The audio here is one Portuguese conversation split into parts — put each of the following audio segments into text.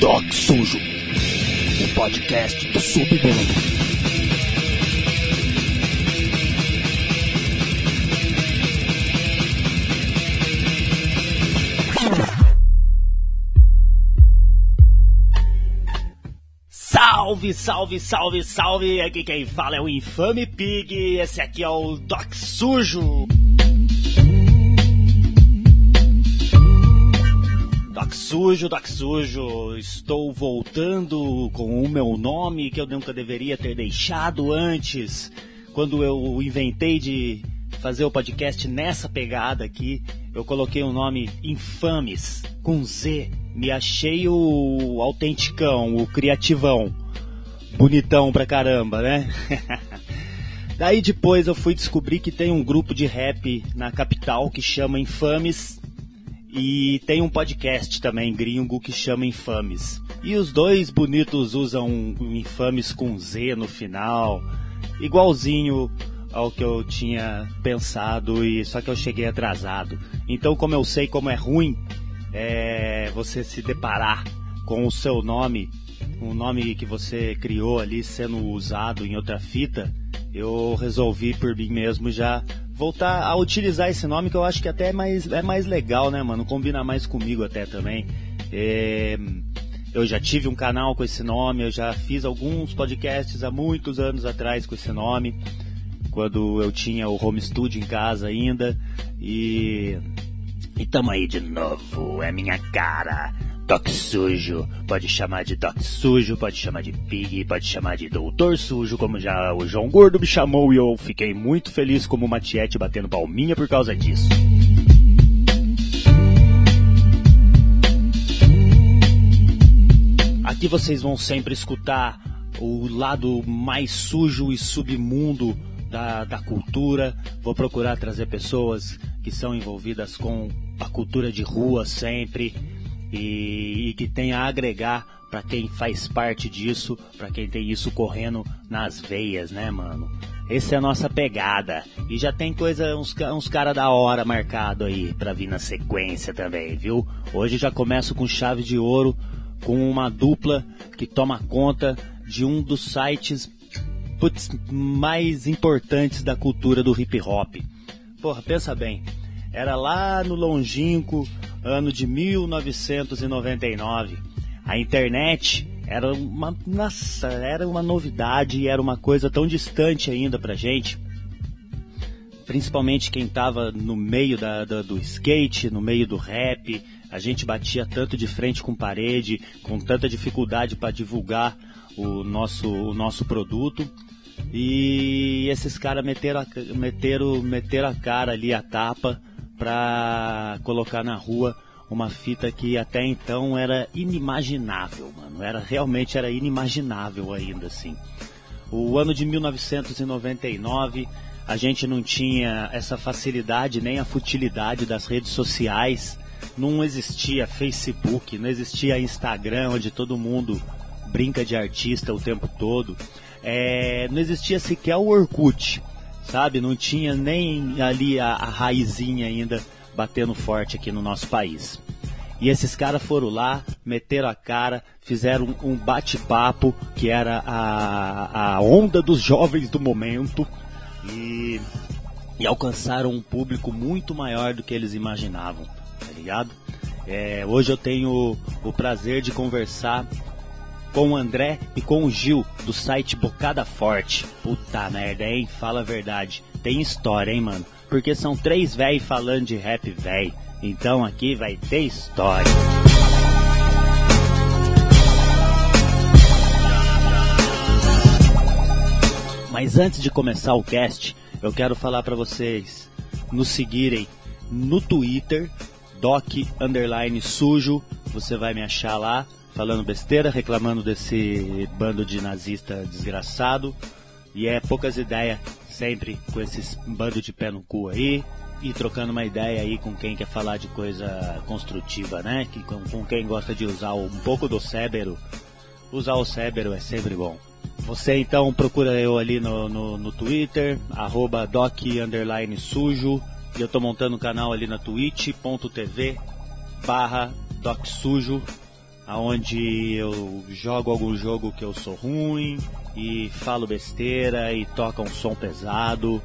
Doc Sujo, o podcast do submundo. Salve, salve, salve, salve! Aqui quem fala é o Infame Pig, esse aqui é o Doc Sujo. Sujo, Doc Sujo, estou voltando com o meu nome que eu nunca deveria ter deixado antes. Quando eu inventei de fazer o podcast nessa pegada aqui, eu coloquei o nome Infames, com Z. Me achei o autenticão, o criativão. Bonitão pra caramba, né? Daí depois eu fui descobrir que tem um grupo de rap na capital que chama Infames e tem um podcast também gringo que chama Infames. E os dois bonitos usam Infames com Z no final, igualzinho ao que eu tinha pensado e só que eu cheguei atrasado. Então, como eu sei como é ruim é, você se deparar com o seu nome, um nome que você criou ali sendo usado em outra fita, eu resolvi por mim mesmo já voltar a utilizar esse nome que eu acho que até é mais, é mais legal, né, mano? Combina mais comigo até também. É, eu já tive um canal com esse nome, eu já fiz alguns podcasts há muitos anos atrás com esse nome, quando eu tinha o home studio em casa ainda. E. E tamo aí de novo, é minha cara. Doc Sujo, pode chamar de Doc Sujo, pode chamar de Pig, pode chamar de Doutor Sujo, como já o João Gordo me chamou e eu fiquei muito feliz como uma batendo palminha por causa disso. Aqui vocês vão sempre escutar o lado mais sujo e submundo da, da cultura. Vou procurar trazer pessoas que são envolvidas com a cultura de rua sempre e, e que tem a agregar para quem faz parte disso, para quem tem isso correndo nas veias, né, mano? Essa é a nossa pegada. E já tem coisa, uns, uns da hora marcado aí pra vir na sequência também, viu? Hoje já começo com chave de ouro, com uma dupla que toma conta de um dos sites putz, mais importantes da cultura do hip hop. Porra, pensa bem. Era lá no longínquo ano de 1999. A internet era uma, nossa, era uma novidade e era uma coisa tão distante ainda pra gente. Principalmente quem tava no meio da, da, do skate, no meio do rap, a gente batia tanto de frente com parede, com tanta dificuldade para divulgar o nosso, o nosso produto. E esses caras meteram, a, meteram, meteram a cara ali, a tapa, pra colocar na rua uma fita que até então era inimaginável, mano. Era realmente era inimaginável ainda assim. O ano de 1999, a gente não tinha essa facilidade nem a futilidade das redes sociais. Não existia Facebook, não existia Instagram, onde todo mundo brinca de artista o tempo todo. É, não existia sequer o Orkut, sabe? Não tinha nem ali a, a raizinha ainda batendo forte aqui no nosso país. E esses caras foram lá, meteram a cara, fizeram um bate-papo que era a, a onda dos jovens do momento e, e alcançaram um público muito maior do que eles imaginavam, tá ligado? É, hoje eu tenho o prazer de conversar com o André e com o Gil do site Bocada Forte. Puta merda, hein? Fala a verdade. Tem história, hein, mano? Porque são três véi falando de rap véi. Então aqui vai ter história. Mas antes de começar o cast, eu quero falar para vocês nos seguirem no Twitter, doc underline sujo, você vai me achar lá falando besteira, reclamando desse bando de nazista desgraçado. E é poucas ideias sempre com esses bando de pé no cu aí e trocando uma ideia aí com quem quer falar de coisa construtiva, né? Que, com, com quem gosta de usar um pouco do cérebro. Usar o cérebro é sempre bom. Você então procura eu ali no, no, no Twitter, arroba doc sujo. E eu tô montando um canal ali na twitch.tv barra doc sujo. onde eu jogo algum jogo que eu sou ruim e falo besteira e toca um som pesado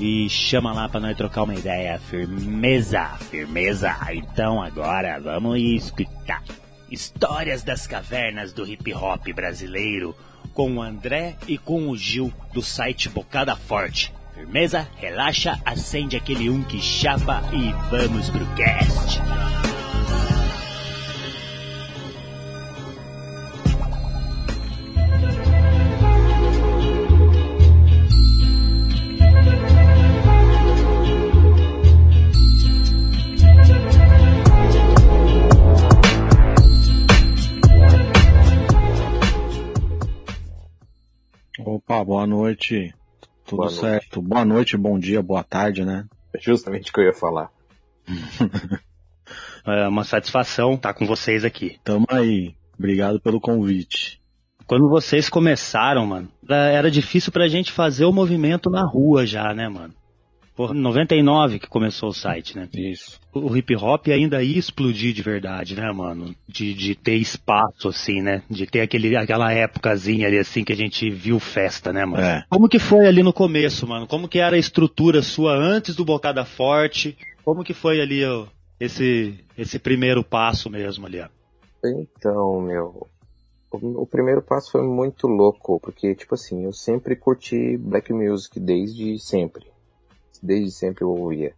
e chama lá para nós trocar uma ideia. Firmeza, firmeza. Então agora vamos escutar histórias das cavernas do hip hop brasileiro com o André e com o Gil do site Bocada Forte. Firmeza, relaxa, acende aquele um que chapa e vamos pro cast. Opa, boa noite. Tudo boa certo? Noite. Boa noite, bom dia, boa tarde, né? É justamente o que eu ia falar. é uma satisfação estar com vocês aqui. Tamo aí. Obrigado pelo convite. Quando vocês começaram, mano, era difícil pra gente fazer o movimento na rua já, né, mano? Por 99 que começou o site, né? Isso. O hip hop ainda ia explodir de verdade, né, mano? De, de ter espaço, assim, né? De ter aquele, aquela épocazinha ali, assim, que a gente viu festa, né, mano? É. Como que foi ali no começo, mano? Como que era a estrutura sua antes do Bocada Forte? Como que foi ali ó, esse, esse primeiro passo mesmo ali, ó? Então, meu, o, primeiro passo foi muito louco, porque, tipo assim, eu sempre curti black music desde sempre desde sempre eu ouvia.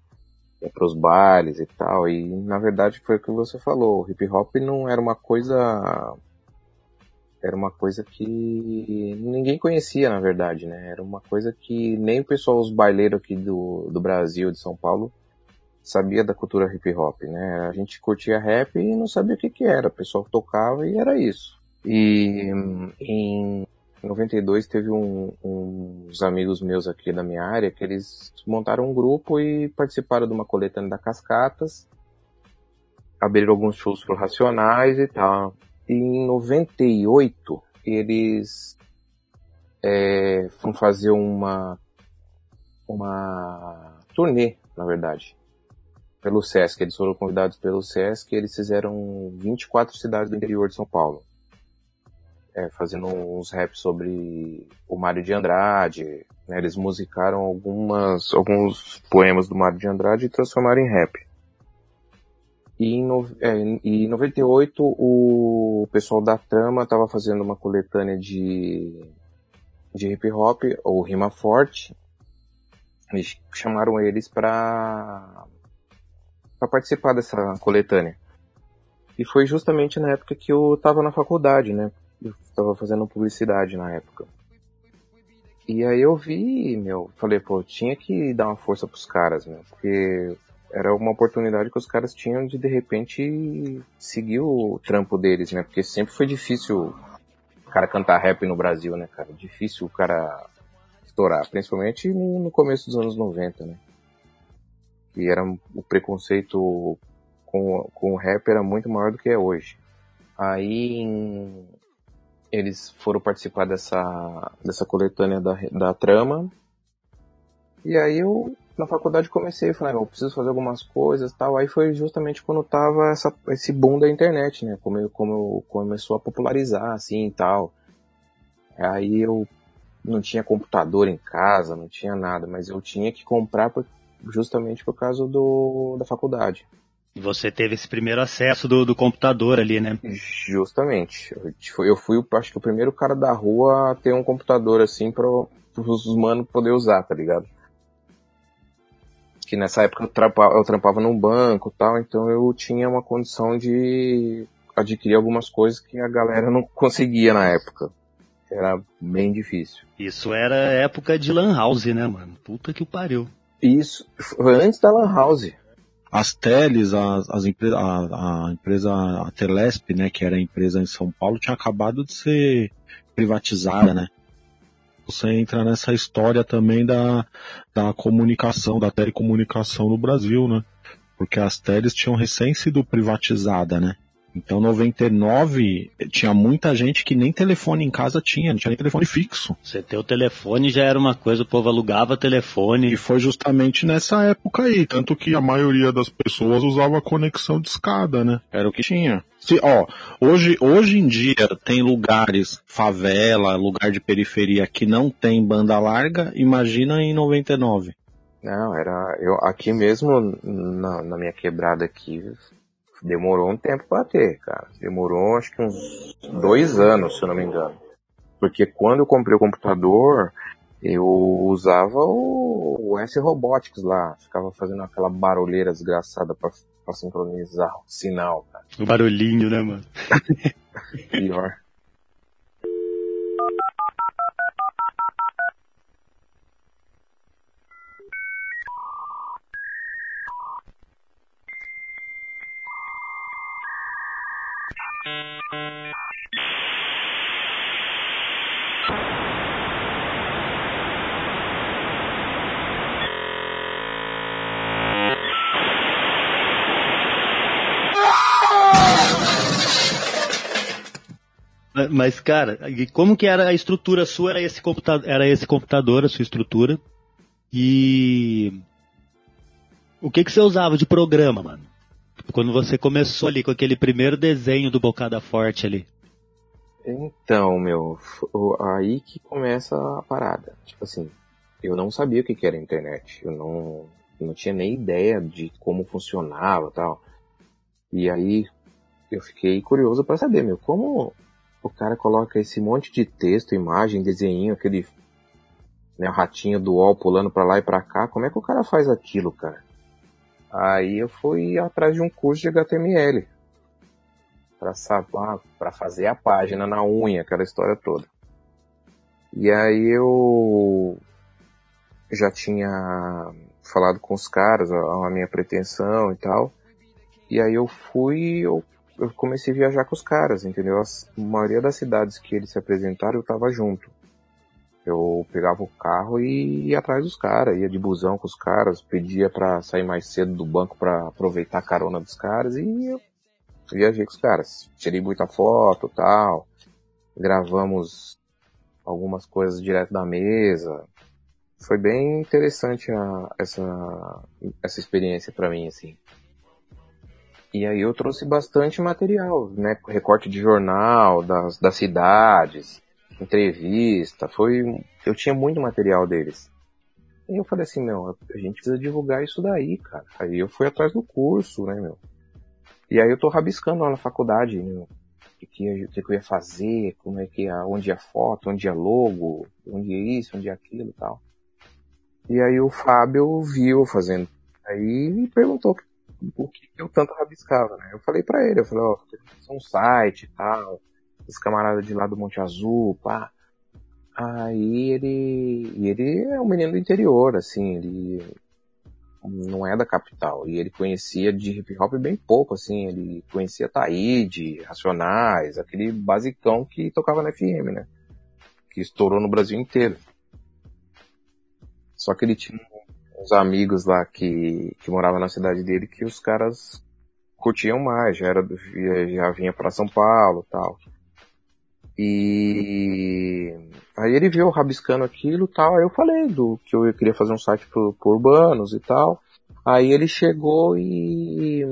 Ia pros bailes e tal, e na verdade foi o que você falou, o hip hop não era uma coisa era uma coisa que ninguém conhecia, na verdade, né? Era uma coisa que nem o pessoal, os baileiros aqui do, do Brasil, de São Paulo, sabia da cultura hip hop, né? A gente curtia rap e não sabia o que que era. O pessoal tocava e era isso. E em em 92 teve um, uns amigos meus aqui da minha área que eles montaram um grupo e participaram de uma coletânea da Cascatas, abriram alguns shows pro Racionais e tal. E em 98 eles é, foram fazer uma uma turnê, na verdade, pelo Sesc. Eles foram convidados pelo Sesc e eles fizeram 24 cidades do interior de São Paulo é, fazendo uns raps sobre o Mário de Andrade. Né? Eles musicaram algumas, alguns poemas do Mário de Andrade e transformaram em rap. E em, no, é, em 98 o pessoal da Trama estava fazendo uma coletânea de, de hip hop, ou rima forte. E chamaram eles para para participar dessa coletânea. E foi justamente na época que eu estava na faculdade, né? Eu tava fazendo publicidade na época. E aí eu vi, meu, falei, pô, tinha que dar uma força pros caras, meu, porque era uma oportunidade que os caras tinham de de repente seguir o trampo deles, né? Porque sempre foi difícil o cara cantar rap no Brasil, né, cara? Difícil o cara estourar, principalmente no começo dos anos 90, né? E era o preconceito com, com o rap era muito maior do que é hoje. Aí em eles foram participar dessa, dessa coletânea da, da trama. E aí eu, na faculdade, comecei, falei, eu preciso fazer algumas coisas tal. Aí foi justamente quando tava essa, esse boom da internet, né? Como, eu, como começou a popularizar, assim, e tal. Aí eu não tinha computador em casa, não tinha nada, mas eu tinha que comprar por, justamente por causa do, da faculdade. E você teve esse primeiro acesso do, do computador ali, né? Justamente. Eu, eu fui, acho que o primeiro cara da rua a ter um computador assim para os humanos poder usar, tá ligado? Que nessa época eu trampava, eu trampava num banco tal, então eu tinha uma condição de adquirir algumas coisas que a galera não conseguia na época. Era bem difícil. Isso era época de Lan House, né, mano? Puta que o pariu. Isso, foi antes da Lan House as teles, as, as empre a, a, empresa a Telesp, né, que era a empresa em São Paulo, tinha acabado de ser privatizada, né? Você entra nessa história também da, da comunicação, da telecomunicação no Brasil, né? Porque as teles tinham recém sido privatizadas, né? Então, 99, tinha muita gente que nem telefone em casa tinha, não tinha nem telefone fixo. Você ter o telefone já era uma coisa, o povo alugava telefone. E foi justamente nessa época aí, tanto que a maioria das pessoas usava conexão de escada, né? Era o que tinha. Se, ó, hoje, hoje em dia tem lugares, favela, lugar de periferia que não tem banda larga, imagina em 99. Não, era. Eu, aqui mesmo, na, na minha quebrada aqui, demorou um tempo para ter, cara. Demorou acho que uns dois anos, se eu não me engano. Porque quando eu comprei o computador, eu usava o, o S Robotics lá. Ficava fazendo aquela barulheira desgraçada pra, pra sincronizar o sinal, cara. O barulhinho, né, mano? Pior. Mas, cara, como que era a estrutura sua? Era esse computador, era esse computador a sua estrutura? E o que que você usava de programa, mano? Quando você começou ali com aquele primeiro desenho do Bocada Forte ali. Então, meu, aí que começa a parada. Tipo assim, eu não sabia o que era internet. Eu não, não tinha nem ideia de como funcionava tal. E aí eu fiquei curioso para saber, meu, como o cara coloca esse monte de texto, imagem, desenho, aquele né, ratinho do UOL pulando para lá e para cá, como é que o cara faz aquilo, cara? Aí eu fui atrás de um curso de HTML para para fazer a página na unha, aquela história toda. E aí eu já tinha falado com os caras a, a minha pretensão e tal. E aí eu fui, eu eu comecei a viajar com os caras, entendeu? A maioria das cidades que eles se apresentaram eu tava junto. Eu pegava o carro e ia atrás dos caras, ia de busão com os caras, pedia para sair mais cedo do banco para aproveitar a carona dos caras e eu viajei com os caras. Tirei muita foto tal, gravamos algumas coisas direto da mesa. Foi bem interessante a, essa, essa experiência para mim, assim. E aí eu trouxe bastante material, né? Recorte de jornal, das, das cidades, entrevista, foi. Eu tinha muito material deles. E eu falei assim, meu, a gente precisa divulgar isso daí, cara. Aí eu fui atrás do curso, né, meu? E aí eu tô rabiscando lá na faculdade, meu, o que, que, eu ia fazer, como é que ia, onde ia foto, onde ia logo, onde ia isso, onde ia aquilo e tal. E aí o Fábio viu fazendo. Aí me perguntou o que eu tanto rabiscava, né? Eu falei para ele, eu falei, ó, oh, um site e tal, os camaradas de lá do Monte Azul, pá. Aí ele. Ele é um menino do interior, assim, ele não é da capital. E ele conhecia de hip hop bem pouco, assim, ele conhecia Taíde, Racionais, aquele basicão que tocava na FM, né? Que estourou no Brasil inteiro. Só que ele tinha uns amigos lá que, que moravam na cidade dele que os caras curtiam mais, já era já vinha para São Paulo, tal. E aí ele viu rabiscando aquilo, tal, aí eu falei do que eu queria fazer um site pro urbanos e tal. Aí ele chegou e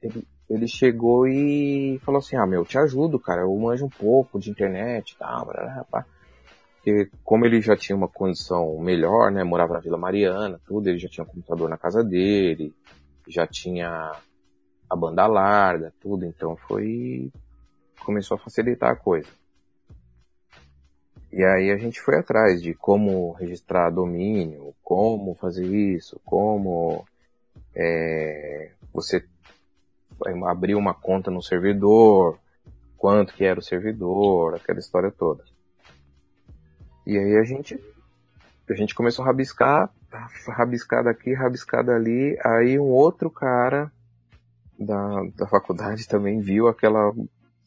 ele, ele chegou e falou assim: "Ah, meu, te ajudo, cara, eu manjo um pouco de internet, tal, blá, porque como ele já tinha uma condição melhor, né, morava na Vila Mariana, tudo, ele já tinha um computador na casa dele, já tinha a banda larga, tudo, então foi começou a facilitar a coisa. E aí a gente foi atrás de como registrar domínio, como fazer isso, como é, você abrir uma conta no servidor, quanto que era o servidor, aquela história toda. E aí a gente, a gente começou a rabiscar, rabiscar daqui, rabiscar dali. Aí um outro cara da, da faculdade também viu aquela,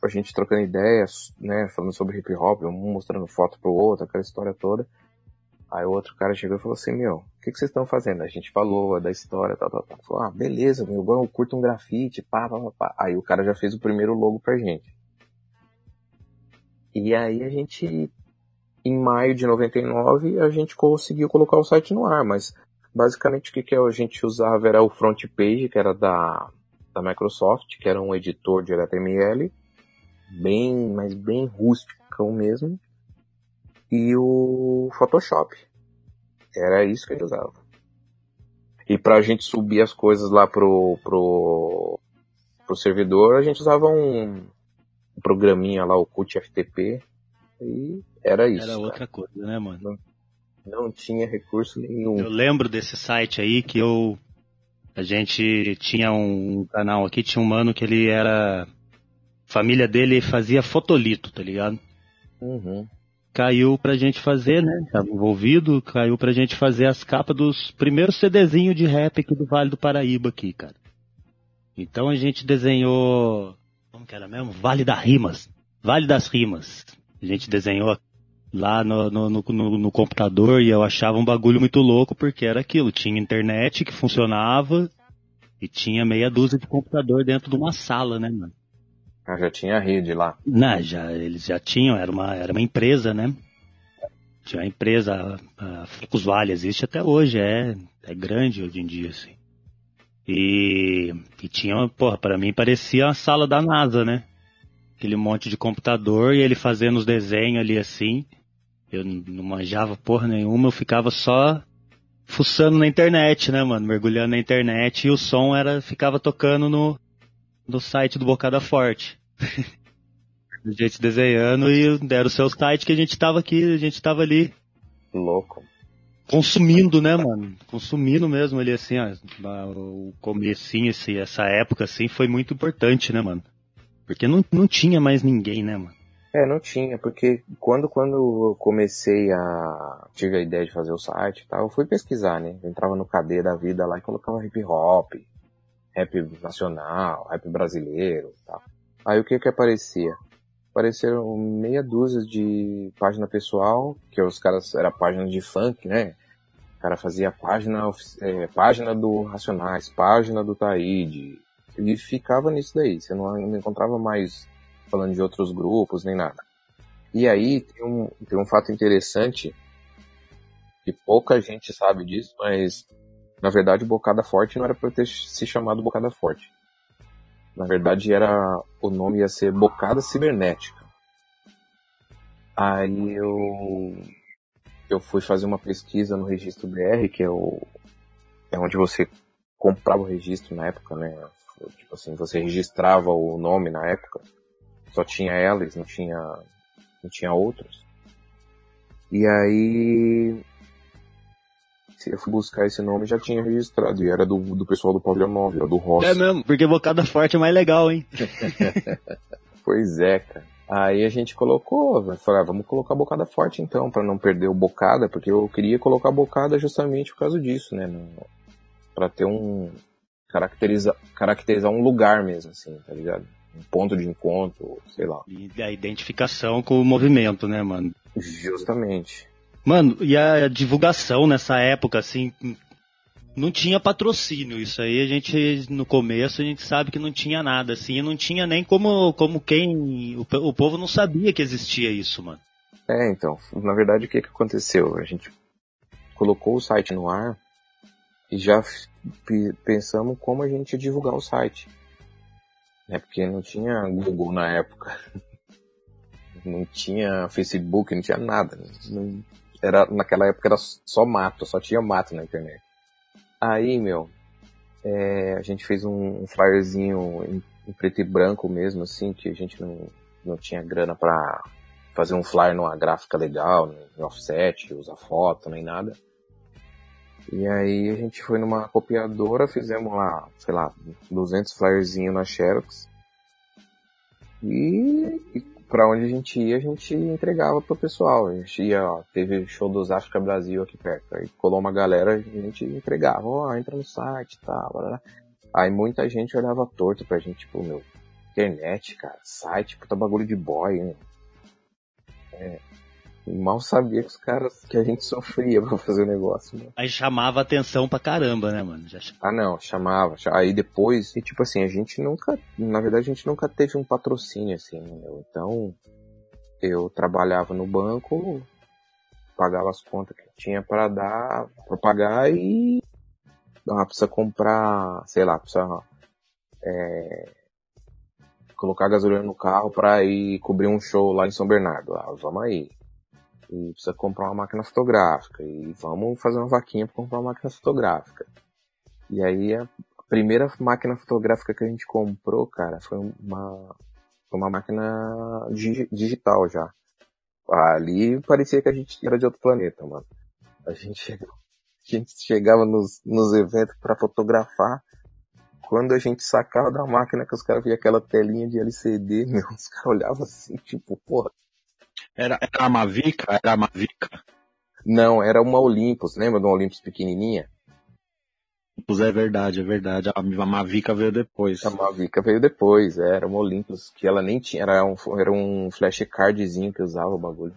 a gente trocando ideias, né, falando sobre hip hop, um mostrando foto pro outro, aquela história toda. Aí o outro cara chegou e falou assim, meu, o que, que vocês estão fazendo? A gente falou da história, tal, tal, tal. Falou, ah, beleza, meu, eu curto um grafite, pá, pá, pá. Aí o cara já fez o primeiro logo pra gente. E aí a gente, em maio de 99, a gente conseguiu colocar o site no ar, mas basicamente o que, que a gente usava era o front page, que era da, da Microsoft, que era um editor de HTML, bem, mas bem rústico mesmo, e o Photoshop. Era isso que ele usava. E pra gente subir as coisas lá pro, pro, pro servidor, a gente usava um, um programinha lá, o CUT FTP, e era isso. Era cara. outra coisa, né, mano? Não, não tinha recurso nenhum. Eu lembro desse site aí que eu. A gente tinha um canal aqui, tinha um mano que ele era. A família dele fazia fotolito, tá ligado? Uhum caiu pra gente fazer, né? Tava envolvido, caiu pra gente fazer as capas dos primeiros CDzinhos de rap aqui do Vale do Paraíba aqui, cara. Então a gente desenhou. Como que era mesmo? Vale das Rimas. Vale das Rimas. A gente desenhou lá no, no, no, no, computador e eu achava um bagulho muito louco porque era aquilo. Tinha internet que funcionava e tinha meia dúzia de computador dentro de uma sala, né, mano? Ah, já tinha rede lá. Não, já, eles já tinham, era uma, era uma empresa, né? Tinha uma empresa, a Vale existe até hoje, é, é grande hoje em dia, assim. E, e tinha, porra, para mim parecia a sala da NASA, né? Aquele monte de computador e ele fazendo os desenhos ali assim. Eu não manjava porra nenhuma, eu ficava só fuçando na internet, né, mano? Mergulhando na internet e o som era, ficava tocando no, no site do Bocada Forte. a gente desenhando e deram o seu site que a gente tava aqui, a gente tava ali. Louco. Consumindo, né, mano? Consumindo mesmo ali, assim, ó, o comecinho, assim, essa época, assim, foi muito importante, né, mano? Porque não, não tinha mais ninguém, né, mano? É, não tinha, porque quando, quando eu comecei a. tive a ideia de fazer o site e tal, eu fui pesquisar, né? Eu entrava no KD da vida lá e colocava hip hop, rap nacional, rap brasileiro tal. Aí o que que aparecia? Apareceram meia dúzia de página pessoal, que os caras, era página de funk, né? O cara fazia página, é, página do Racionais, página do Taíde, e ficava nisso daí. Você não, não encontrava mais falando de outros grupos, nem nada. E aí tem um, tem um fato interessante, que pouca gente sabe disso, mas na verdade, Bocada Forte não era para ter se chamado Bocada Forte. Na verdade, era o nome ia ser Bocada Cibernética. Aí eu eu fui fazer uma pesquisa no registro BR, que é o é onde você comprava o registro na época, né? Tipo assim, você registrava o nome na época. Só tinha elas, não tinha não tinha outros. E aí eu fui buscar esse nome já tinha registrado. E era do, do pessoal do Pavilion 9, era do Rossi. É mesmo, porque Bocada Forte é mais legal, hein? pois é, cara. Aí a gente colocou, falei, ah, vamos colocar Bocada Forte então, para não perder o Bocada, porque eu queria colocar Bocada justamente por causa disso, né? para ter um. Caracterizar, caracterizar um lugar mesmo, assim, tá ligado? Um ponto de encontro, sei lá. E a identificação com o movimento, né, mano? Justamente. Mano, e a divulgação nessa época, assim, não tinha patrocínio. Isso aí a gente, no começo, a gente sabe que não tinha nada, assim, não tinha nem como, como quem. O, o povo não sabia que existia isso, mano. É, então, na verdade, o que, que aconteceu? A gente colocou o site no ar e já pensamos como a gente ia divulgar o site. É porque não tinha Google na época. Não tinha Facebook, não tinha nada. Não, era, naquela época era só mato, só tinha mato na internet. Aí, meu, é, a gente fez um, um flyerzinho em, em, preto e branco mesmo, assim, que a gente não, não tinha grana pra fazer um flyer numa gráfica legal, em offset, usar foto, nem nada. E aí a gente foi numa copiadora, fizemos lá, sei lá, 200 flyerzinhos na Xerox. E, e para onde a gente ia, a gente entregava pro pessoal. A gente ia, ó, teve show dos África Brasil aqui perto. Aí colou uma galera, a gente entregava, ó, oh, entra no site e tal, blá, blá. Aí muita gente olhava torto pra gente, tipo, meu, internet, cara, site, puta bagulho de boy, hein? É. Mal sabia que os caras, que a gente sofria pra fazer o negócio, mano. Aí chamava atenção pra caramba, né, mano? Já... Ah, não, chamava. Aí depois, e tipo assim, a gente nunca, na verdade a gente nunca teve um patrocínio, assim, meu. Então, eu trabalhava no banco, pagava as contas que tinha para dar, para pagar e ah, precisa comprar, sei lá, precisa é, colocar gasolina no carro para ir cobrir um show lá em São Bernardo. Ah, vamos aí. E precisa comprar uma máquina fotográfica. E vamos fazer uma vaquinha para comprar uma máquina fotográfica. E aí a primeira máquina fotográfica que a gente comprou, cara, foi uma, uma máquina digital já. Ali parecia que a gente era de outro planeta, mano. A gente, chegava, a gente chegava nos, nos eventos para fotografar. Quando a gente sacava da máquina que os caras viam aquela telinha de LCD, meu, os caras olhavam assim, tipo, porra. Era, era a Mavica? Era a Mavica? Não, era uma Olympus, lembra de uma Olympus pequenininha? Olympus é verdade, é verdade. A Mavica veio depois. A Mavica veio depois, é, era uma Olympus que ela nem tinha, era um, era um flashcardzinho que usava o bagulho.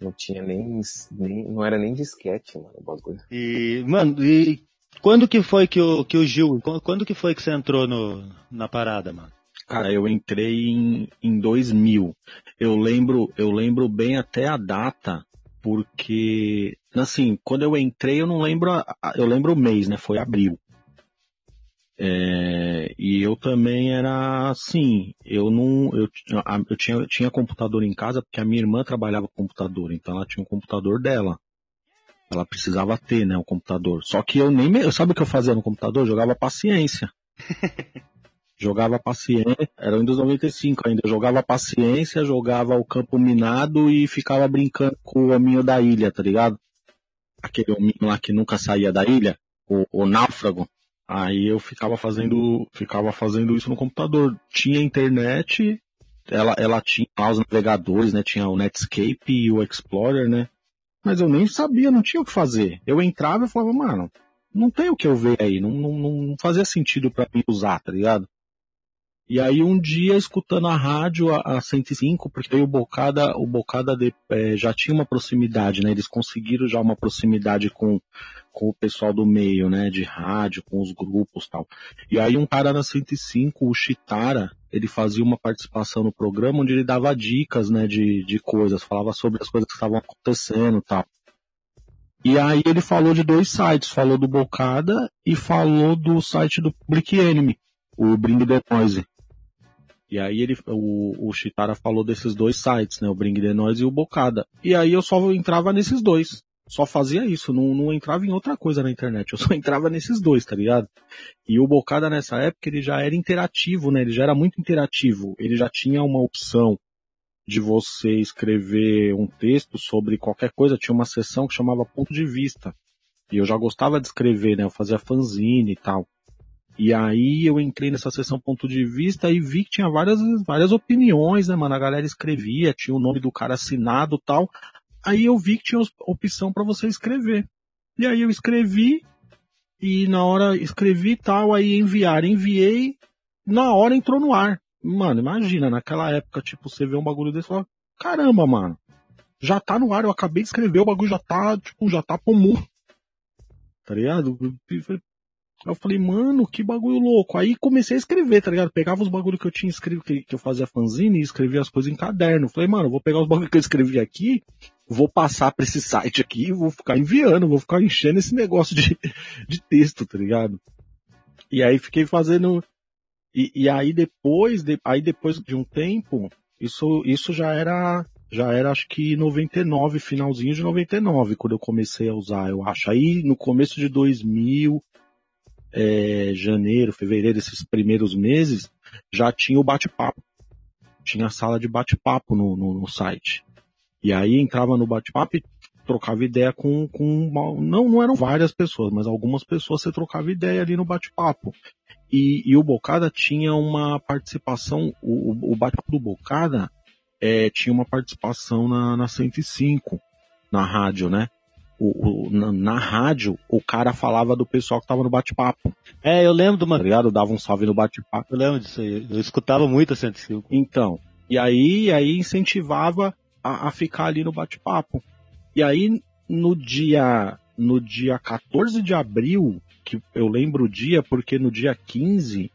Não tinha nem, nem não era nem disquete, mano, o bagulho. E, mano, e quando que foi que o, que o Gil, quando que foi que você entrou no, na parada, mano? Cara, eu entrei em, em 2000. Eu lembro, eu lembro bem até a data, porque, assim, quando eu entrei, eu não lembro, eu lembro o mês, né? Foi abril. É, e eu também era assim, eu não, eu, eu tinha, eu tinha computador em casa porque a minha irmã trabalhava com computador, então ela tinha um computador dela. Ela precisava ter, né, o um computador. Só que eu nem, eu sabe o que eu fazia no computador? Eu jogava paciência. jogava paciência, era o Windows 95 ainda, jogava paciência, jogava o campo minado e ficava brincando com o hominho da ilha, tá ligado? Aquele hominho lá que nunca saía da ilha, o, o náufrago. Aí eu ficava fazendo, ficava fazendo isso no computador. Tinha internet, ela, ela tinha lá os navegadores, né? Tinha o Netscape e o Explorer, né? Mas eu nem sabia, não tinha o que fazer. Eu entrava e falava, mano, não tem o que eu ver aí, não, não, não fazia sentido para mim usar, tá ligado? E aí um dia, escutando a rádio, a, a 105, porque aí o Bocada, o Bocada de, é, já tinha uma proximidade, né? Eles conseguiram já uma proximidade com, com o pessoal do meio, né? De rádio, com os grupos tal. E aí um cara na 105, o Chitara, ele fazia uma participação no programa onde ele dava dicas, né? De, de coisas, falava sobre as coisas que estavam acontecendo tal. E aí ele falou de dois sites, falou do Bocada e falou do site do Public Enemy, o Bring the Noise. E aí ele, o, o Chitara falou desses dois sites, né? O Bring the Noise e o Bocada. E aí eu só entrava nesses dois. Só fazia isso, não, não entrava em outra coisa na internet. Eu só entrava nesses dois, tá ligado? E o Bocada nessa época ele já era interativo, né? Ele já era muito interativo. Ele já tinha uma opção de você escrever um texto sobre qualquer coisa. Tinha uma seção que chamava ponto de vista. E eu já gostava de escrever, né? Eu fazia fanzine e tal. E aí eu entrei nessa sessão ponto de vista e vi que tinha várias, várias opiniões, né, mano? A galera escrevia, tinha o nome do cara assinado tal. Aí eu vi que tinha opção para você escrever. E aí eu escrevi, e na hora escrevi tal, aí enviar, enviei, na hora entrou no ar. Mano, imagina, naquela época, tipo, você vê um bagulho desse e fala, caramba, mano, já tá no ar, eu acabei de escrever, o bagulho já tá, tipo, já tá comum. Tá ligado? Mano, que bagulho louco. Aí comecei a escrever, tá ligado? Pegava os bagulhos que eu tinha escrito, que, que eu fazia fanzine e escrevia as coisas em caderno. falei, mano, vou pegar os bagulhos que eu escrevi aqui, vou passar pra esse site aqui, vou ficar enviando, vou ficar enchendo esse negócio de, de texto, tá ligado? E aí fiquei fazendo. E, e aí depois, de, aí depois de um tempo, isso, isso já era já era acho que 99, finalzinho de 99, quando eu comecei a usar, eu acho. Aí no começo de 2000, é, janeiro, fevereiro, esses primeiros meses, já tinha o bate-papo. Tinha a sala de bate-papo no, no, no, site. E aí entrava no bate-papo e trocava ideia com, com não, não eram várias pessoas, mas algumas pessoas você trocava ideia ali no bate-papo. E, e, o Bocada tinha uma participação, o, o bate-papo do Bocada é, tinha uma participação na, na 105, na rádio, né? O, o na, na, rádio, o cara falava do pessoal que tava no bate-papo. É, eu lembro do uma. Tá ligado? Dava um salve no bate-papo. Eu lembro disso aí. Eu escutava muito a 105. Então. E aí, aí incentivava a, a ficar ali no bate-papo. E aí, no dia, no dia 14 de abril, que eu lembro o dia, porque no dia 15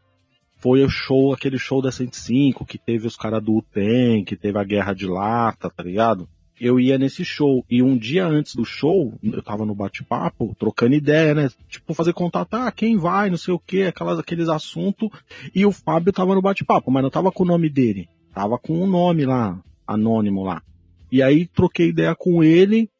foi o show, aquele show da 105, que teve os caras do UTEM, que teve a guerra de lata, tá ligado? Eu ia nesse show. E um dia antes do show, eu tava no bate-papo, trocando ideia, né? Tipo, fazer contato, ah, quem vai, não sei o que, aquelas, aqueles assuntos. E o Fábio tava no bate-papo, mas não tava com o nome dele. Tava com o um nome lá, anônimo lá. E aí troquei ideia com ele.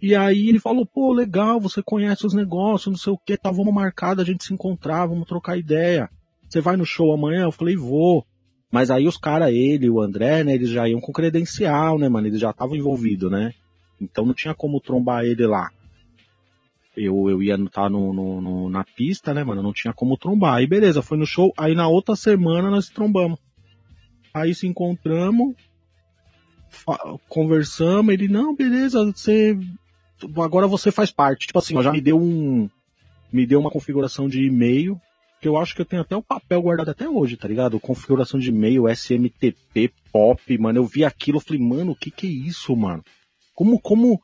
E aí ele falou, pô, legal, você conhece os negócios, não sei o que, tá, vamos marcar, a gente se encontrar, vamos trocar ideia. Você vai no show amanhã? Eu falei, vou. Mas aí os caras, ele o André, né, eles já iam com credencial, né, mano? Eles já estavam envolvidos, né? Então não tinha como trombar ele lá. Eu, eu ia estar tá no, no, no, na pista, né, mano? Não tinha como trombar. Aí beleza, foi no show. Aí na outra semana nós trombamos. Aí se encontramos, conversamos. Ele, não, beleza, você. Agora você faz parte. Tipo assim, ó, já me deu um. Me deu uma configuração de e-mail que eu acho que eu tenho até o papel guardado até hoje, tá ligado? Configuração de e-mail, SMTP, POP, mano. Eu vi aquilo, eu falei, mano, o que que é isso, mano? Como, como,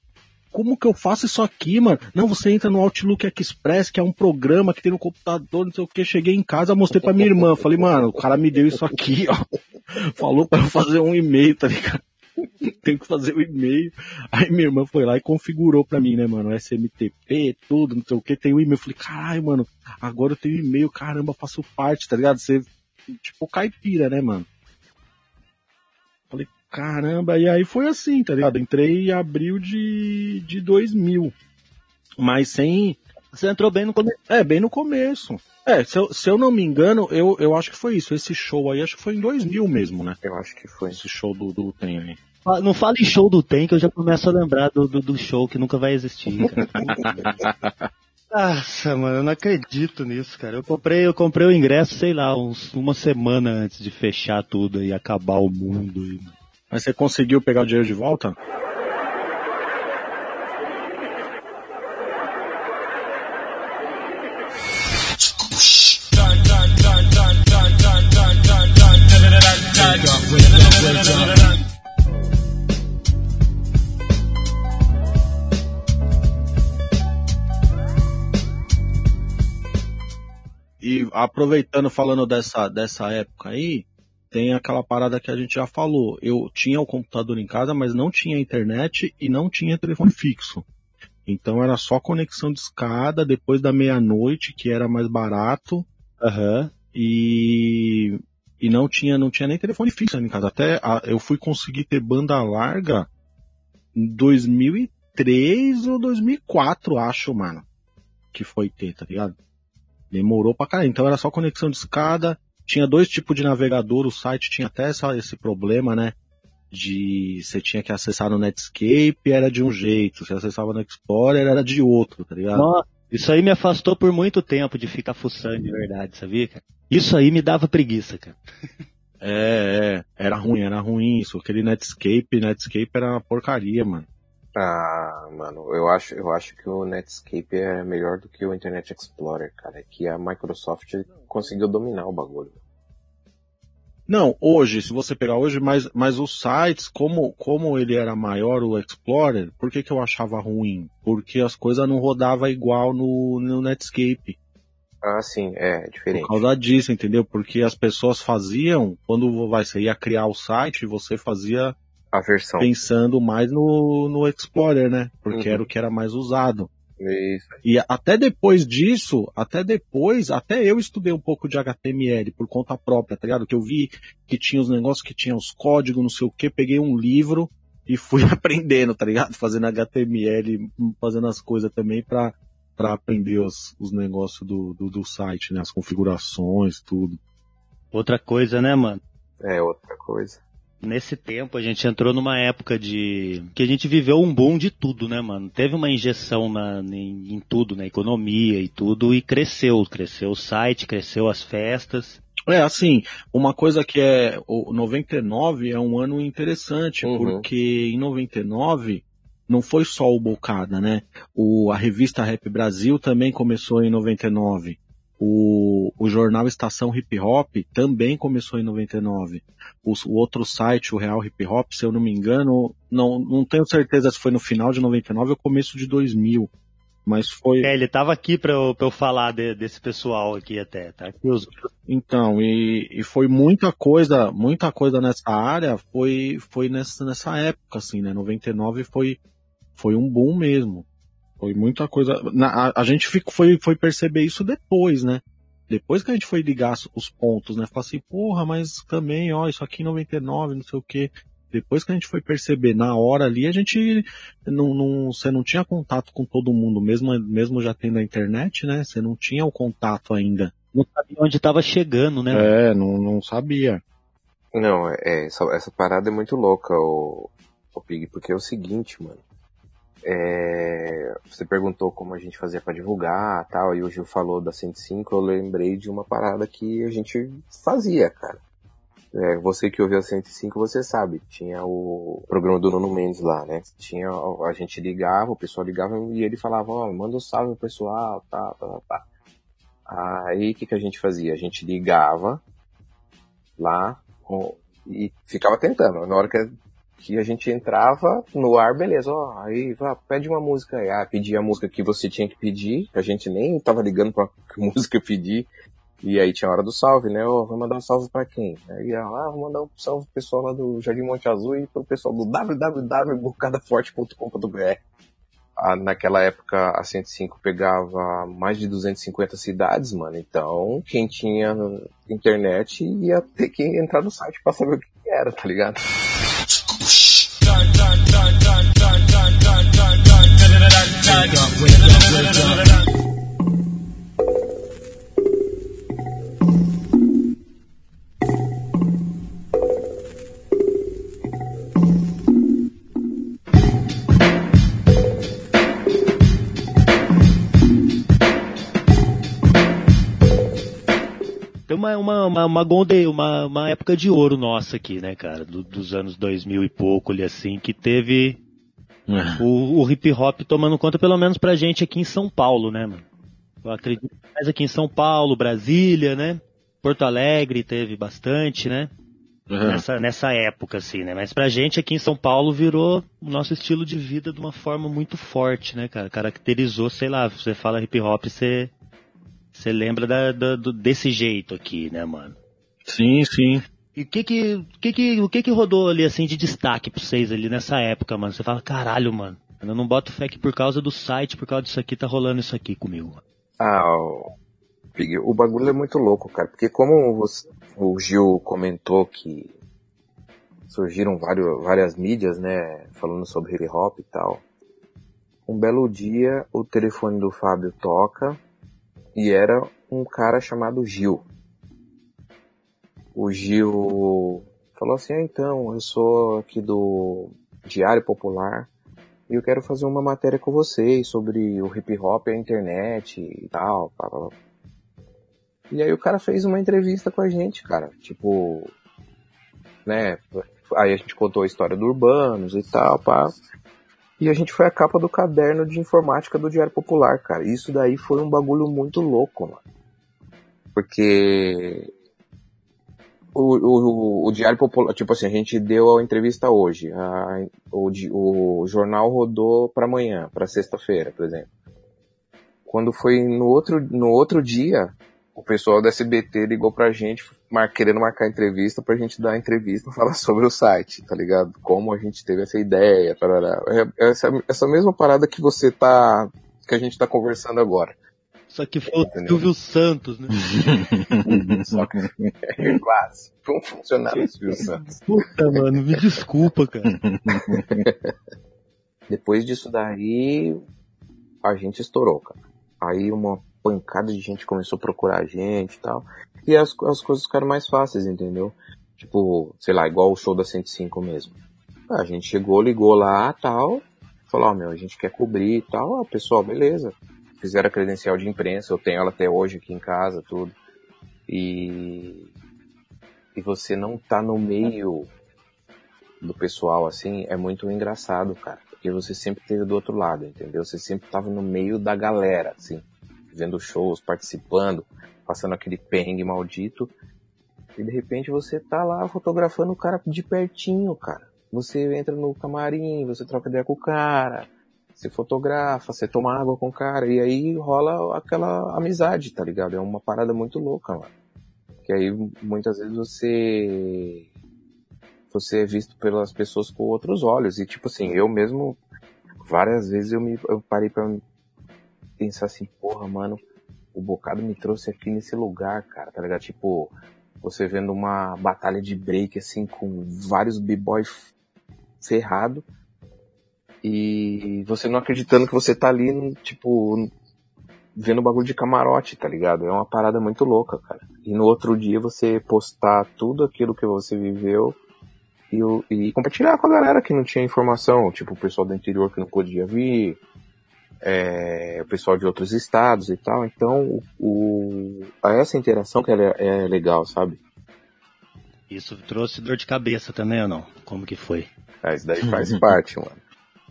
como que eu faço isso aqui, mano? Não, você entra no Outlook Express, que é um programa que tem no computador, não sei o que. Cheguei em casa, mostrei pra minha irmã. Falei, mano, o cara me deu isso aqui, ó. Falou pra eu fazer um e-mail, tá ligado? Tem que fazer o e-mail. Aí minha irmã foi lá e configurou pra mim, né, mano? SMTP, tudo, não sei o que. Tem o e-mail. Eu falei, caralho, mano, agora eu tenho e-mail, caramba, faço parte, tá ligado? Você, tipo, caipira, né, mano? Falei, caramba, e aí foi assim, tá ligado? Entrei em abril de, de 2000. Mas sem. Você entrou bem no começo. É, bem no começo. É, se eu, se eu não me engano, eu, eu acho que foi isso. Esse show aí, acho que foi em 2000 mesmo, né? Eu acho que foi. Esse show do, do Tem aí. Não fala em show do Tem, que eu já começo a lembrar do, do, do show que nunca vai existir, cara. Nossa, mano, eu não acredito nisso, cara. Eu comprei, eu comprei o ingresso, sei lá, uns, uma semana antes de fechar tudo e acabar o mundo. E... Mas você conseguiu pegar o dinheiro de volta? Aproveitando falando dessa, dessa época aí, tem aquela parada que a gente já falou. Eu tinha o computador em casa, mas não tinha internet e não tinha telefone fixo. Então era só conexão de escada depois da meia-noite, que era mais barato. Uhum. E, e não tinha, não tinha nem telefone fixo em casa. Até a, eu fui conseguir ter banda larga em 2003 ou 2004, acho, mano. Que foi ter, tá ligado? Demorou pra caralho. Então era só conexão de escada. Tinha dois tipos de navegador, o site tinha até essa, esse problema, né? De você tinha que acessar no Netscape, era de um jeito. Se acessava no Explorer, era de outro, tá ligado? Nossa, isso aí me afastou por muito tempo de ficar fuçando de verdade, sabia, cara? Isso aí me dava preguiça, cara. É, é, era ruim, era ruim isso. Aquele Netscape, Netscape era uma porcaria, mano. Ah, mano, eu acho, eu acho que o Netscape é melhor do que o Internet Explorer, cara. É que a Microsoft conseguiu dominar o bagulho. Não, hoje, se você pegar hoje, mas, mas os sites, como, como ele era maior, o Explorer, por que, que eu achava ruim? Porque as coisas não rodavam igual no, no Netscape. Ah, sim, é, diferente. Por causa disso, entendeu? Porque as pessoas faziam, quando você ia criar o site, você fazia a versão. Pensando mais no, no Explorer, né? Porque uhum. era o que era mais usado. Isso. E até depois disso, até depois, até eu estudei um pouco de HTML por conta própria, tá ligado? Que eu vi que tinha os negócios, que tinha os códigos, não sei o que, peguei um livro e fui aprendendo, tá ligado? Fazendo HTML, fazendo as coisas também pra, pra aprender os, os negócios do, do, do site, né? As configurações, tudo. Outra coisa, né, mano? É, outra coisa nesse tempo a gente entrou numa época de que a gente viveu um boom de tudo, né, mano? Teve uma injeção na, em, em tudo, na economia e tudo, e cresceu, cresceu o site, cresceu as festas. É, assim, uma coisa que é, o 99 é um ano interessante, uhum. porque em 99 não foi só o Bocada, né? O, a revista Rap Brasil também começou em 99. O, O, jornal Estação Hip Hop também começou em 99. O, o outro site, o Real Hip Hop, se eu não me engano, não, não tenho certeza se foi no final de 99 ou começo de 2000. Mas foi. É, ele tava aqui pra eu, eu falar de, desse pessoal aqui até, tá? Aqui os... Então, e, e foi muita coisa, muita coisa nessa área, foi, foi nessa, nessa época, assim, né? 99 foi, foi um boom mesmo. Foi muita coisa. Na, a, a, gente fico, foi, foi perceber isso depois, né? Depois que a gente foi ligar os pontos, né? Falar assim, porra, mas também, ó, isso aqui em 99, não sei o quê. Depois que a gente foi perceber na hora ali, a gente não, não, você não tinha contato com todo mundo, mesmo, mesmo já tendo a internet, né? Você não tinha o contato ainda. Não sabia onde estava chegando, né? É, não, não sabia. Não, é, essa, essa parada é muito louca, o, o Pig, porque é o seguinte, mano. É, você perguntou como a gente fazia para divulgar tal, e o Gil falou da 105, eu lembrei de uma parada que a gente fazia, cara. É, você que ouviu a 105, você sabe. Tinha o programa do Nuno Mendes lá, né? Tinha, a gente ligava, o pessoal ligava e ele falava, ó, oh, manda um salve pro pessoal, tá, tá, tá. Aí o que, que a gente fazia? A gente ligava lá com, e ficava tentando. Na hora que, que a gente entrava no ar, beleza, ó, aí vá, pede uma música aí. Ah, pedia a música que você tinha que pedir, que a gente nem tava ligando pra música pedir. E aí tinha a hora do salve, né? Oh, vou mandar um salve para quem? Aí, ah, vou mandar um salve pro pessoal lá do Jardim Monte Azul e pro pessoal do www.bocadaforte.com.br. Ah, naquela época a 105 pegava mais de 250 cidades, mano. Então, quem tinha internet ia ter que entrar no site para saber o que era, tá ligado? Uma, uma, uma, uma, gonde, uma, uma época de ouro nossa aqui, né, cara? Do, dos anos 2000 e pouco, ali assim, que teve é. o, o hip hop tomando conta, pelo menos pra gente aqui em São Paulo, né, mano? Eu acredito mais aqui em São Paulo, Brasília, né? Porto Alegre teve bastante, né? Uhum. Nessa, nessa época, assim, né? Mas pra gente aqui em São Paulo virou o nosso estilo de vida de uma forma muito forte, né, cara? Caracterizou, sei lá, você fala hip hop, você você lembra da, da, do, desse jeito aqui, né, mano? Sim, sim. E o que que, que que, o que que rodou ali, assim, de destaque pra vocês ali nessa época, mano? Você fala, caralho, mano, eu não boto fé que por causa do site, por causa disso aqui, tá rolando isso aqui comigo. Ah, o, o bagulho é muito louco, cara, porque como você, o Gil comentou que surgiram vários, várias mídias, né, falando sobre hip hop e tal. Um belo dia, o telefone do Fábio toca e era um cara chamado Gil. O Gil falou assim: ah, então, eu sou aqui do Diário Popular e eu quero fazer uma matéria com vocês sobre o hip hop e a internet e tal. Pá, pá. E aí o cara fez uma entrevista com a gente, cara. Tipo, né? Aí a gente contou a história do Urbanos e tal, pá. E a gente foi a capa do caderno de informática do Diário Popular, cara. Isso daí foi um bagulho muito louco, mano. Porque o, o, o, Diário Popular, tipo assim, a gente deu a entrevista hoje. A, o, o jornal rodou para amanhã, para sexta-feira, por exemplo. Quando foi no outro, no outro dia, o pessoal da SBT ligou pra gente, mar, querendo marcar entrevista pra gente dar entrevista e falar sobre o site, tá ligado? Como a gente teve essa ideia, tarará. É, essa, essa mesma parada que você tá, que a gente tá conversando agora. Só que foi o Silvio Santos, né? Só que é, quase. Foi um funcionário do Silvio Santos. Puta, mano, me desculpa, cara. Depois disso daí, a gente estourou, cara. Aí uma pancada de gente começou a procurar a gente e tal. E as, as coisas ficaram mais fáceis, entendeu? Tipo, sei lá, igual o show da 105 mesmo. A gente chegou, ligou lá, tal, falou, ó, oh, meu, a gente quer cobrir e tal. Ah, pessoal, beleza. Fizeram a credencial de imprensa, eu tenho ela até hoje aqui em casa, tudo. E, e você não tá no meio do pessoal, assim, é muito engraçado, cara. Porque você sempre esteve do outro lado, entendeu? Você sempre tava no meio da galera, assim. vendo shows, participando, passando aquele perrengue maldito. E de repente você tá lá fotografando o cara de pertinho, cara. Você entra no camarim, você troca ideia com o cara, você fotografa, você toma água com o cara, e aí rola aquela amizade, tá ligado? É uma parada muito louca, mano. Que aí muitas vezes você você é visto pelas pessoas com outros olhos. E tipo assim, eu mesmo várias vezes eu me eu parei para pensar assim, porra, mano, o bocado me trouxe aqui nesse lugar, cara, tá ligado? Tipo, você vendo uma batalha de break assim com vários b-boys ferrado e você não acreditando que você tá ali, tipo, vendo bagulho de camarote, tá ligado? É uma parada muito louca, cara. E no outro dia você postar tudo aquilo que você viveu e, e compartilhar com a galera que não tinha informação, tipo o pessoal do interior que não podia vir, é, o pessoal de outros estados e tal. Então, o, essa interação que é, é legal, sabe? Isso trouxe dor de cabeça também ou não? Como que foi? Ah, isso daí faz parte, mano.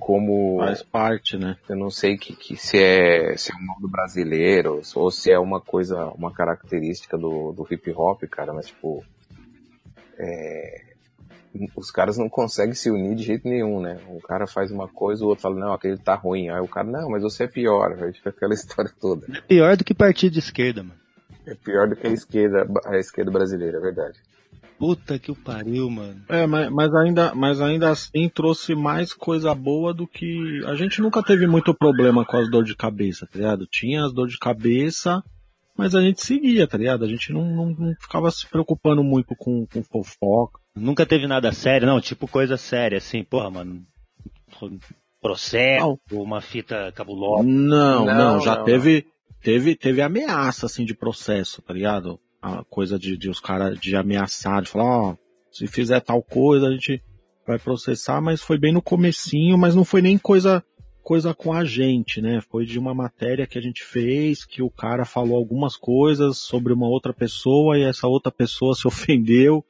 Como. Faz parte, né? Eu não sei que, que se, é, se é um modo brasileiro ou se é uma coisa, uma característica do, do hip hop, cara, mas tipo. É, os caras não conseguem se unir de jeito nenhum, né? Um cara faz uma coisa, o outro fala, não, aquele tá ruim. Aí o cara, não, mas você é pior. Aí fica aquela história toda. É pior do que partido de esquerda, mano. É pior do que a esquerda, a esquerda brasileira, é verdade. Puta que o pariu, mano. É, mas, mas, ainda, mas ainda assim trouxe mais coisa boa do que. A gente nunca teve muito problema com as dor de cabeça, tá ligado? Tinha as dor de cabeça, mas a gente seguia, tá ligado? A gente não, não, não ficava se preocupando muito com, com fofoca. Nunca teve nada sério, não, tipo coisa séria, assim, porra, mano. Processo, não. uma fita cabulosa. Não, não, não já não, teve, teve, teve ameaça, assim, de processo, tá ligado? A coisa de, de os caras de ameaçar, de falar, ó, oh, se fizer tal coisa a gente vai processar, mas foi bem no comecinho, mas não foi nem coisa coisa com a gente, né? Foi de uma matéria que a gente fez, que o cara falou algumas coisas sobre uma outra pessoa e essa outra pessoa se ofendeu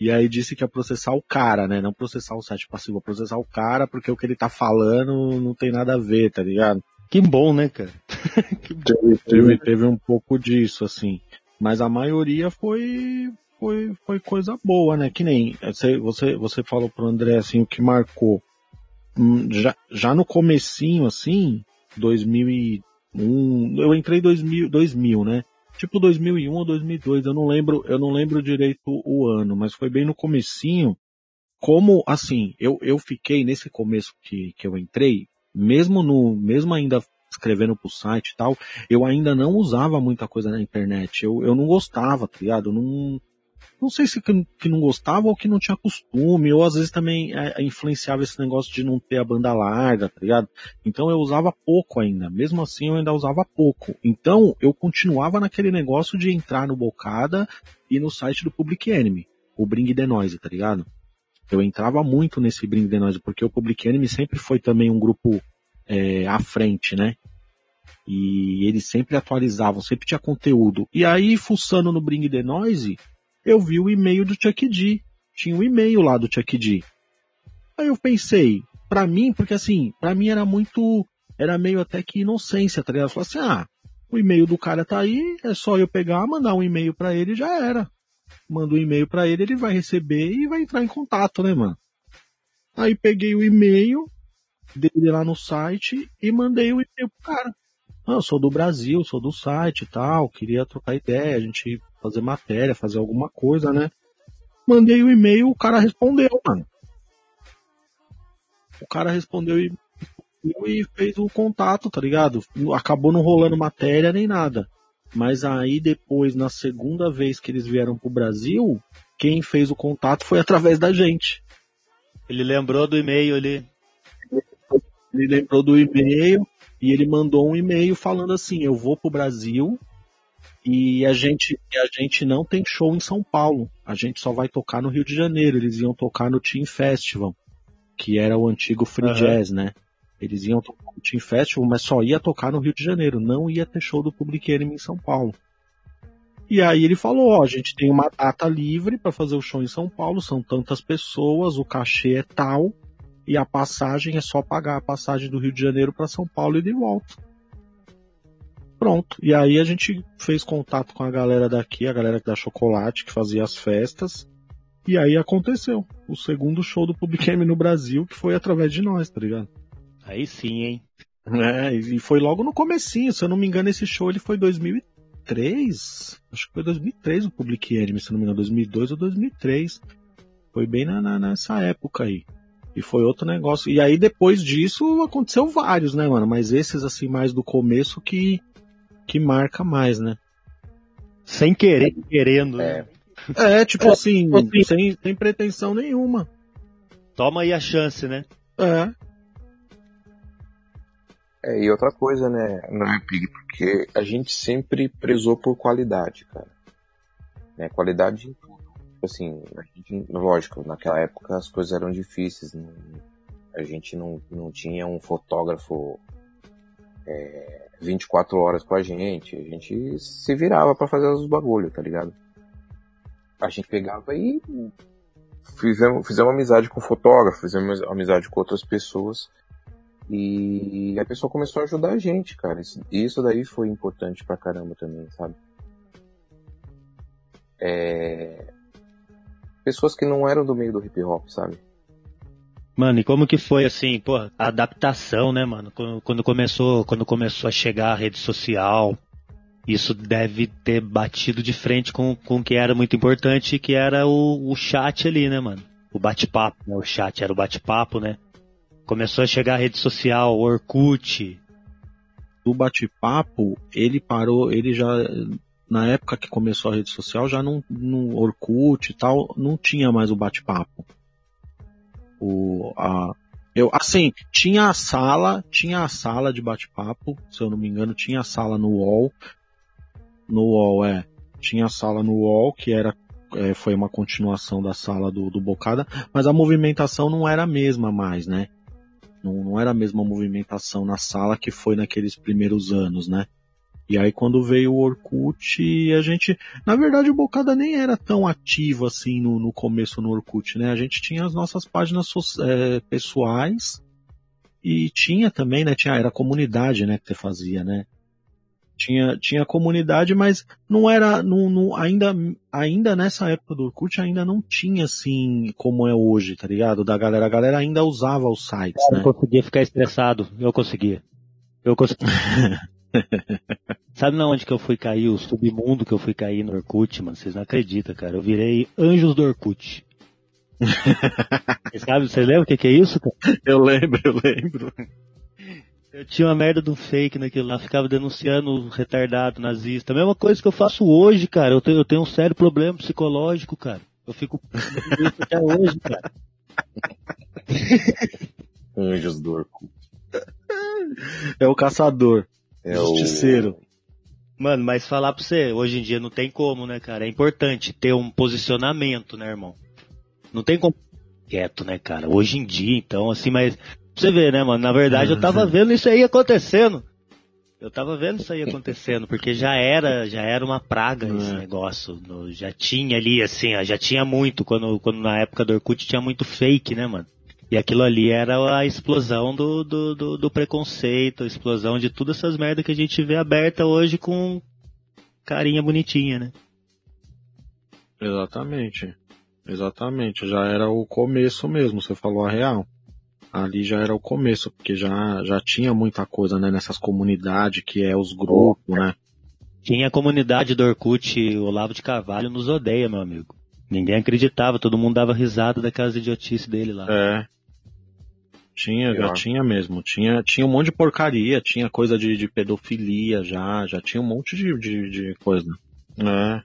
e aí disse que ia processar o cara, né? Não processar o site passivo, processar o cara porque o que ele tá falando não tem nada a ver, tá ligado? Que bom, né, cara? teve, teve, teve um pouco disso, assim. Mas a maioria foi, foi, foi coisa boa, né? Que nem você, você, você falou pro André assim o que marcou. Hum, já, já no comecinho, assim, 2001, eu entrei em 2000, 2000, né? Tipo 2001 ou 2002, eu não lembro, eu não lembro direito o ano, mas foi bem no comecinho. Como, assim, eu, eu fiquei nesse começo que, que eu entrei, mesmo no, mesmo ainda escrevendo pro site e tal, eu ainda não usava muita coisa na internet. Eu, eu não gostava, tá ligado? Eu não, não sei se que, que não gostava ou que não tinha costume, ou às vezes também é, influenciava esse negócio de não ter a banda larga, tá ligado? Então eu usava pouco ainda, mesmo assim eu ainda usava pouco. Então eu continuava naquele negócio de entrar no Bocada e no site do Public Enemy, o Bring the Noise, tá ligado? Eu entrava muito nesse Bring the Noise, porque o Public Enemy sempre foi também um grupo é, à frente, né? E eles sempre atualizavam, sempre tinha conteúdo. E aí, fuçando no Bring the Noise, eu vi o e-mail do Chuck D. Tinha um e-mail lá do Chuck D. Aí eu pensei, pra mim, porque assim, pra mim era muito, era meio até que inocência, tá ligado? Eu falei assim, ah, o e-mail do cara tá aí, é só eu pegar, mandar um e-mail para ele já era. Mando um e-mail para ele, ele vai receber e vai entrar em contato, né, mano? Aí peguei o e-mail dele lá no site e mandei o e-mail pro cara. Ah, eu sou do Brasil, sou do site e tal, queria trocar ideia, a gente fazer matéria, fazer alguma coisa, né? Mandei o um e-mail, o cara respondeu, mano. O cara respondeu e, e fez o contato, tá ligado? Acabou não rolando matéria nem nada. Mas aí depois, na segunda vez que eles vieram pro Brasil, quem fez o contato foi através da gente. Ele lembrou do e-mail ali. Ele lembrou do e-mail e ele mandou um e-mail falando assim: Eu vou pro Brasil e a gente, a gente não tem show em São Paulo. A gente só vai tocar no Rio de Janeiro. Eles iam tocar no Team Festival, que era o antigo Free uhum. Jazz, né? Eles iam tocar no Team Festival, mas só ia tocar no Rio de Janeiro. Não ia ter show do Public Enemy em São Paulo. E aí ele falou, ó, a gente tem uma data livre para fazer o show em São Paulo, são tantas pessoas, o cachê é tal, e a passagem é só pagar a passagem do Rio de Janeiro para São Paulo e de volta. Pronto. E aí a gente fez contato com a galera daqui, a galera da Chocolate, que fazia as festas. E aí aconteceu o segundo show do Public Enemy no Brasil, que foi através de nós, tá ligado? Aí sim, hein? É, e foi logo no comecinho, se eu não me engano, esse show ele foi 2003. Acho que foi 2003 o Public Enemy, se eu não me engano, 2002 ou 2003. Foi bem na, na, nessa época aí. E foi outro negócio. E aí depois disso aconteceu vários, né, mano? Mas esses assim mais do começo que que marca mais, né? Sem querer, querendo. Né? É, é tipo assim, sem, sem pretensão nenhuma. Toma aí a chance, né? É. É, e outra coisa, né, é Pig, porque a gente sempre prezou por qualidade, cara. Né, qualidade, assim, a gente, lógico, naquela época as coisas eram difíceis, não, a gente não, não tinha um fotógrafo é, 24 horas com a gente, a gente se virava para fazer os bagulho, tá ligado? A gente pegava e fizemos, fizemos amizade com fotógrafo, fizemos amizade com outras pessoas e a pessoa começou a ajudar a gente, cara. Isso, isso daí foi importante pra caramba também, sabe? É... Pessoas que não eram do meio do hip hop, sabe? Mano, e como que foi assim, pô, a adaptação, né, mano? Quando, quando começou, quando começou a chegar a rede social, isso deve ter batido de frente com, com o que era muito importante, que era o, o chat ali, né, mano? O bate-papo, né? O chat era o bate-papo, né? Começou a chegar a rede social, Orkut. Do bate-papo, ele parou, ele já na época que começou a rede social, já não, no Orkut e tal, não tinha mais o bate-papo. O, a, eu, assim, tinha a sala, tinha a sala de bate-papo, se eu não me engano, tinha a sala no UOL. No UOL, é. Tinha a sala no UOL, que era, é, foi uma continuação da sala do, do Bocada, mas a movimentação não era a mesma mais, né? Não, não era a mesma movimentação na sala que foi naqueles primeiros anos, né? E aí quando veio o Orkut, a gente, na verdade o Bocada nem era tão ativo assim no, no começo no Orkut, né? A gente tinha as nossas páginas é, pessoais e tinha também, né? Tinha, era a comunidade, né? Que você fazia, né? Tinha, tinha comunidade, mas não era, não, não, ainda, ainda nessa época do Orkut ainda não tinha assim como é hoje, tá ligado? Da galera, a galera ainda usava os sites, eu né? Eu conseguia ficar estressado, eu conseguia. Eu conseguia. Sabe na onde que eu fui cair, o submundo que eu fui cair no Orkut, mano? Vocês não acreditam, cara. Eu virei anjos do Orkut. Você sabe, você lembra o que, que é isso, cara? Eu lembro, eu lembro. Eu tinha uma merda do fake naquilo lá, ficava denunciando o retardado nazista. A mesma coisa que eu faço hoje, cara. Eu tenho, eu tenho um sério problema psicológico, cara. Eu fico até hoje, cara. Anjos do Orkut. É o caçador. É Justiceiro. o... Mano, mas falar pra você, hoje em dia não tem como, né, cara? É importante ter um posicionamento, né, irmão? Não tem como quieto, né, cara? Hoje em dia, então, assim, mas você vê, né, mano? Na verdade, eu tava vendo isso aí acontecendo. Eu tava vendo isso aí acontecendo, porque já era, já era uma praga esse negócio. No, já tinha ali, assim, ó, já tinha muito, quando, quando na época do Orkut tinha muito fake, né, mano? E aquilo ali era a explosão do, do, do, do preconceito, a explosão de todas essas merdas que a gente vê aberta hoje com carinha bonitinha, né? Exatamente. Exatamente. Já era o começo mesmo, você falou a real ali já era o começo, porque já, já tinha muita coisa, né, nessas comunidades que é os grupos, né? Tinha a comunidade do Orkut, o Olavo de Carvalho nos odeia, meu amigo. Ninguém acreditava, todo mundo dava risada daquelas idiotices dele lá. É. Tinha, já tinha mesmo. Tinha, tinha um monte de porcaria, tinha coisa de, de pedofilia já, já tinha um monte de, de, de coisa. É.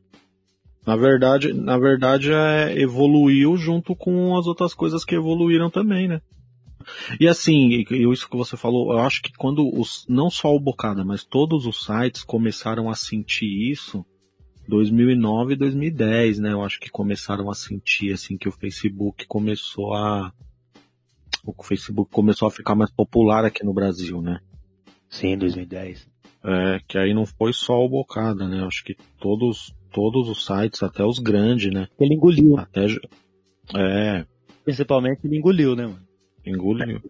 Na verdade, na verdade é, evoluiu junto com as outras coisas que evoluíram também, né? E assim, isso que você falou, eu acho que quando os, não só o Bocada, mas todos os sites começaram a sentir isso, 2009 e 2010, né? Eu acho que começaram a sentir assim que o Facebook começou a o Facebook começou a ficar mais popular aqui no Brasil, né? Sim, 2010. É, que aí não foi só o Bocada, né? Acho que todos todos os sites, até os grandes, né? Ele engoliu. Até é, principalmente ele engoliu, né, mano? Engoliu.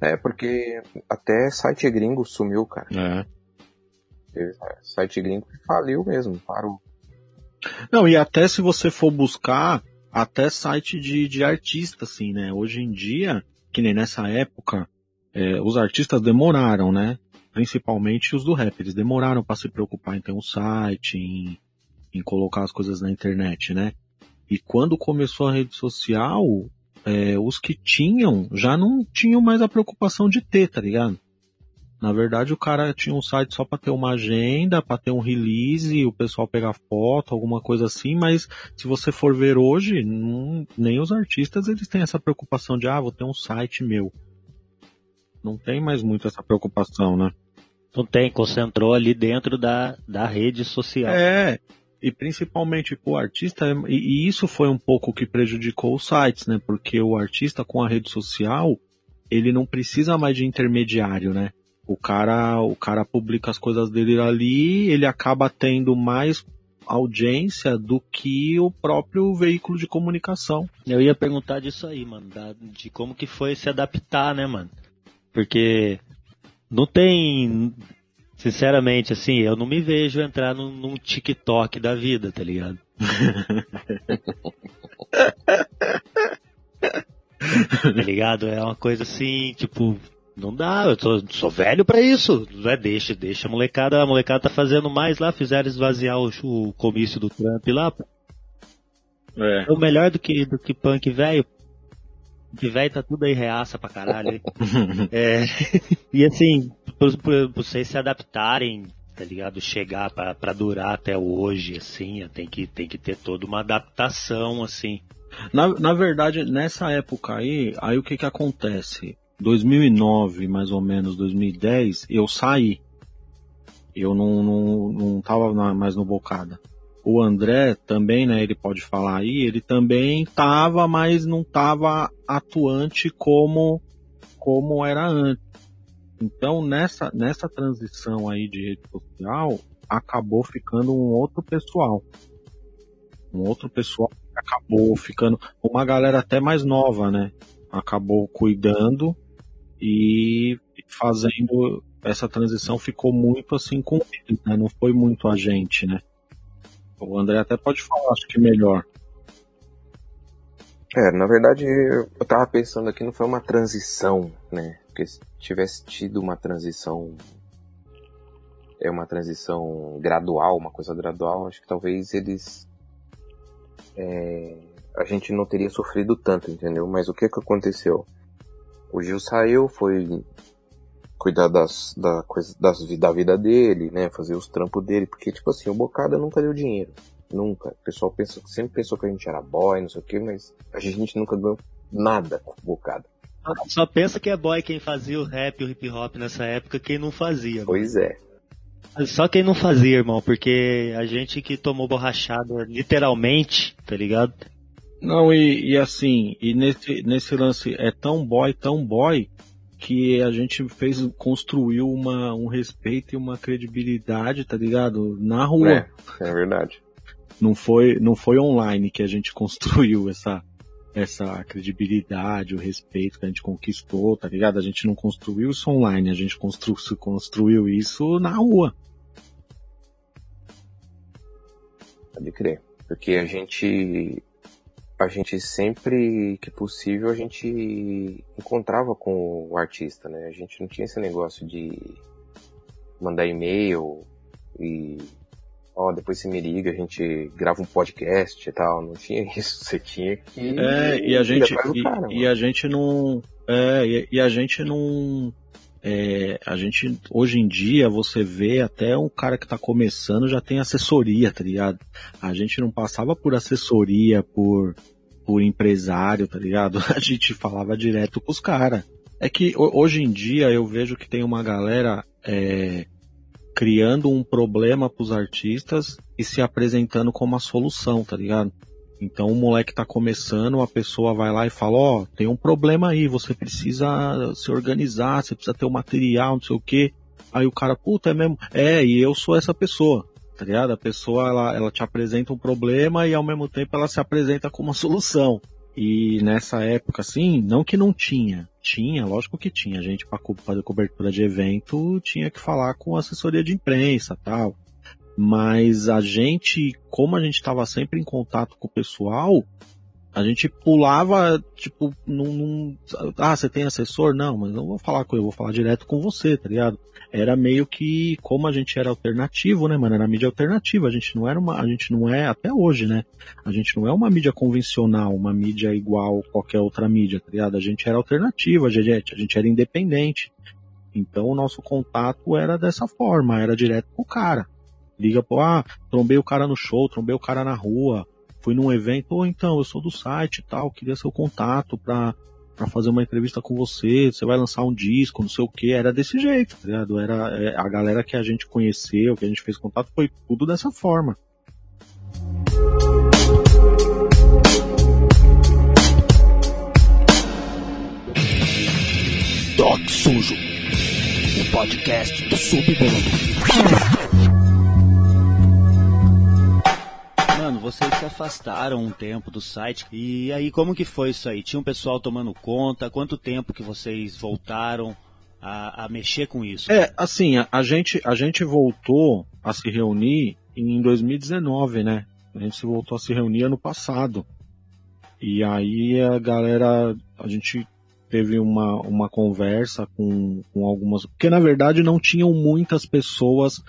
É, porque até site gringo sumiu, cara. É. Teve site gringo que faliu mesmo, parou. Não, e até se você for buscar, até site de, de artista, assim, né? Hoje em dia, que nem nessa época, é, os artistas demoraram, né? Principalmente os do rap, eles demoraram para se preocupar em ter um site, em, em colocar as coisas na internet, né? E quando começou a rede social, é, os que tinham já não tinham mais a preocupação de ter, tá ligado? Na verdade, o cara tinha um site só para ter uma agenda, para ter um release, o pessoal pegar foto, alguma coisa assim, mas se você for ver hoje, não, nem os artistas eles têm essa preocupação de, ah, vou ter um site meu. Não tem mais muito essa preocupação, né? Não tem, concentrou ali dentro da, da rede social. É, e principalmente para o artista, e, e isso foi um pouco que prejudicou os sites, né? Porque o artista com a rede social, ele não precisa mais de intermediário, né? O cara, o cara publica as coisas dele ali, ele acaba tendo mais audiência do que o próprio veículo de comunicação. Eu ia perguntar disso aí, mano, da, de como que foi se adaptar, né, mano? Porque não tem, sinceramente, assim, eu não me vejo entrar num, num TikTok da vida, tá ligado? tá ligado? É uma coisa assim, tipo, não dá, eu tô, sou velho para isso. É, deixa, deixa a molecada, a molecada tá fazendo mais lá, fizeram esvaziar o, o comício do Trump lá. É. é o melhor do que, do que punk velho. Que velho tá tudo aí reaça pra caralho. é, e assim, pra, vocês se adaptarem, tá ligado? Chegar pra, pra durar até hoje, assim, tem que, tem que ter toda uma adaptação, assim. Na, na verdade, nessa época aí, aí o que que acontece? 2009, mais ou menos, 2010, eu saí. Eu não, não, não tava mais no Bocada. O André também, né, ele pode falar aí, ele também tava, mas não tava atuante como, como era antes. Então, nessa, nessa transição aí de rede social, acabou ficando um outro pessoal. Um outro pessoal acabou ficando uma galera até mais nova, né? Acabou cuidando e fazendo essa transição ficou muito assim com ele, né? Não foi muito a gente, né? O André até pode falar, acho que melhor. É, na verdade, eu tava pensando aqui, não foi uma transição, né? Porque se tivesse tido uma transição, é uma transição gradual, uma coisa gradual, acho que talvez eles, é, a gente não teria sofrido tanto, entendeu? Mas o que que aconteceu? O Gil saiu, foi cuidar das, da, coisa, das, da vida dele, né? Fazer os trampos dele, porque, tipo assim, o Bocada nunca deu dinheiro. Nunca. O pessoal pensa, sempre pensou que a gente era boy, não sei o que, mas a gente nunca deu nada com o Bocada. Só pensa que é boy quem fazia o rap e o hip hop nessa época, quem não fazia. Pois é. Só quem não fazia, irmão, porque a gente que tomou borrachada literalmente, tá ligado? Não, e, e assim, e nesse, nesse lance é tão boy, tão boy, que a gente fez, construiu uma, um respeito e uma credibilidade, tá ligado? Na rua. É, é verdade. Não foi, não foi online que a gente construiu essa, essa credibilidade, o respeito que a gente conquistou, tá ligado? A gente não construiu isso online, a gente constru, construiu isso na rua. Pode crer. Porque a gente a gente sempre que possível a gente encontrava com o artista, né? A gente não tinha esse negócio de mandar e-mail e ó, depois você me liga, a gente grava um podcast e tal. Não tinha isso, você tinha que É, e a gente e, cara, e, a gente não é, e, e a gente não é, a gente, hoje em dia, você vê até um cara que tá começando já tem assessoria, tá ligado? A gente não passava por assessoria, por, por empresário, tá ligado? A gente falava direto com os caras. É que hoje em dia eu vejo que tem uma galera é, criando um problema pros artistas e se apresentando como a solução, tá ligado? Então o moleque tá começando, a pessoa vai lá e fala, ó, oh, tem um problema aí, você precisa se organizar, você precisa ter o um material, não sei o quê. Aí o cara, puta, é mesmo? É, e eu sou essa pessoa, tá ligado? A pessoa, ela, ela te apresenta um problema e ao mesmo tempo ela se apresenta como uma solução. E nessa época, assim, não que não tinha. Tinha, lógico que tinha. A gente, para fazer cobertura de evento, tinha que falar com assessoria de imprensa tal. Mas a gente, como a gente estava sempre em contato com o pessoal, a gente pulava, tipo, num, num, Ah, você tem assessor? Não, mas não vou falar com ele, vou falar direto com você, tá ligado? Era meio que, como a gente era alternativo, né, mano? Era mídia alternativa. A gente não era uma. A gente não é, até hoje, né? A gente não é uma mídia convencional, uma mídia igual qualquer outra mídia, tá ligado? A gente era alternativa, a gente, a gente era independente. Então o nosso contato era dessa forma, era direto com o cara. Liga, pô, ah, trombei o cara no show, trombei o cara na rua, fui num evento, ou então, eu sou do site e tal, queria seu contato pra, pra fazer uma entrevista com você, você vai lançar um disco, não sei o que, era desse jeito, tá ligado? Era é, a galera que a gente conheceu, que a gente fez contato, foi tudo dessa forma. Toque Sujo, o podcast do Subbando. Mano, vocês se afastaram um tempo do site. E aí, como que foi isso aí? Tinha um pessoal tomando conta? Quanto tempo que vocês voltaram a, a mexer com isso? É, assim, a, a, gente, a gente voltou a se reunir em 2019, né? A gente se voltou a se reunir ano passado. E aí a galera, a gente teve uma, uma conversa com, com algumas. Porque na verdade não tinham muitas pessoas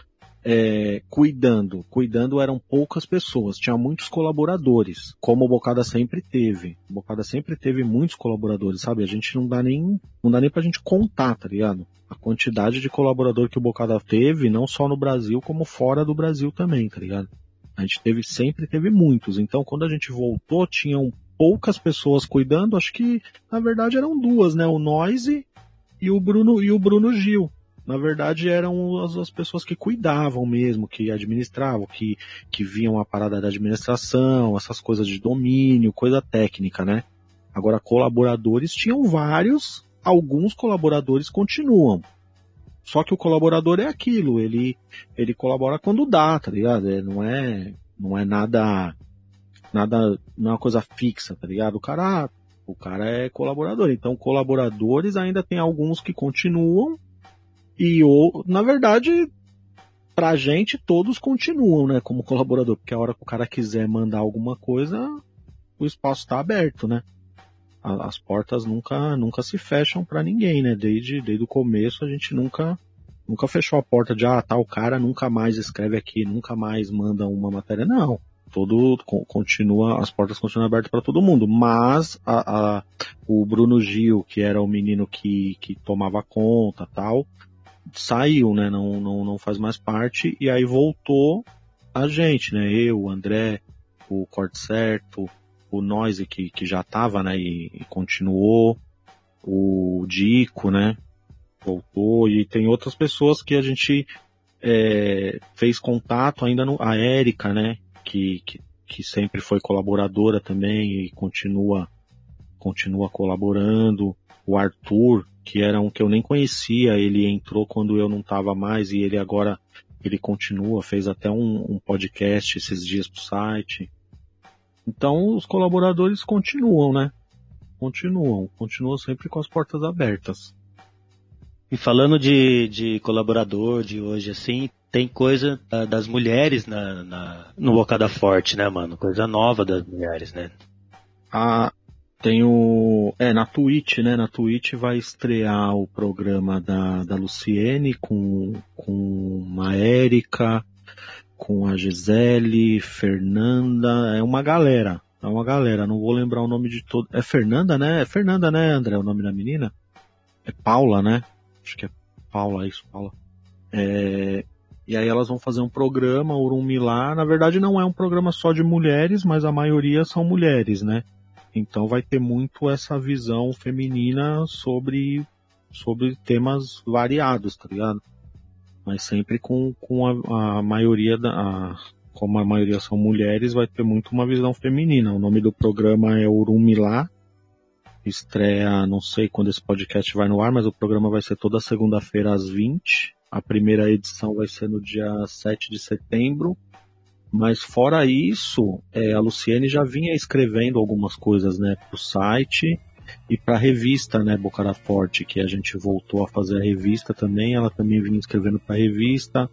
é, cuidando. Cuidando eram poucas pessoas, tinha muitos colaboradores, como o Bocada sempre teve. O Bocada sempre teve muitos colaboradores, sabe? A gente não dá nem, não dá nem pra gente contar, tá ligado? A quantidade de colaborador que o Bocada teve, não só no Brasil, como fora do Brasil também, tá ligado? A gente teve, sempre teve muitos. Então, quando a gente voltou, tinham poucas pessoas cuidando, acho que, na verdade, eram duas, né? O Noise e o Bruno, e o Bruno Gil na verdade eram as, as, pessoas que cuidavam mesmo, que administravam, que, que viam a parada da administração, essas coisas de domínio, coisa técnica, né? Agora, colaboradores tinham vários, alguns colaboradores continuam. Só que o colaborador é aquilo, ele, ele colabora quando dá, tá ligado? É, não é, não é nada, nada, não é uma coisa fixa, tá ligado? O cara, o cara é colaborador. Então, colaboradores ainda tem alguns que continuam e, ou, na verdade, pra gente, todos continuam, né, como colaborador, porque a hora que o cara quiser mandar alguma coisa, o espaço está aberto, né? As portas nunca, nunca se fecham para ninguém, né? Desde, desde o começo a gente nunca, nunca fechou a porta de, ah, tal cara nunca mais escreve aqui, nunca mais manda uma matéria. Não. Todo continua, as portas continuam abertas para todo mundo. Mas a, a, o Bruno Gil, que era o menino que, que tomava conta tal, saiu, né? Não, não, não faz mais parte, e aí voltou a gente, né? Eu, o André, o Corte Certo, o Noise que, que já tava, né? E, e, continuou, o Dico, né? Voltou, e tem outras pessoas que a gente é, fez contato ainda no. A Érica, né? Que, que, que sempre foi colaboradora também e continua, continua colaborando. O Arthur, que era um que eu nem conhecia, ele entrou quando eu não estava mais e ele agora ele continua, fez até um, um podcast esses dias pro site. Então os colaboradores continuam, né? Continuam, continuam sempre com as portas abertas. E falando de, de colaborador de hoje, assim, tem coisa das mulheres na, na, no Bocada Forte, né, mano? Coisa nova das mulheres, né? A, tem o. É, na Twitch, né? Na Twitch vai estrear o programa da, da Luciene com, com a Érica, com a Gisele, Fernanda. É uma galera. É uma galera. Não vou lembrar o nome de todo. É Fernanda, né? É Fernanda, né, André? O nome da menina? É Paula, né? Acho que é Paula, isso, Paula. É, e aí elas vão fazer um programa, Urumilá. Na verdade não é um programa só de mulheres, mas a maioria são mulheres, né? Então vai ter muito essa visão feminina sobre, sobre temas variados, tá ligado? Mas sempre com, com a, a maioria da. A, como a maioria são mulheres, vai ter muito uma visão feminina. O nome do programa é Urumilá. Estreia, não sei quando esse podcast vai no ar, mas o programa vai ser toda segunda-feira às 20. A primeira edição vai ser no dia 7 de setembro Mas fora isso, é, a Luciene já vinha escrevendo algumas coisas, né, pro site e para a revista, né, Bocara Forte, que a gente voltou a fazer a revista também. Ela também vinha escrevendo para a revista.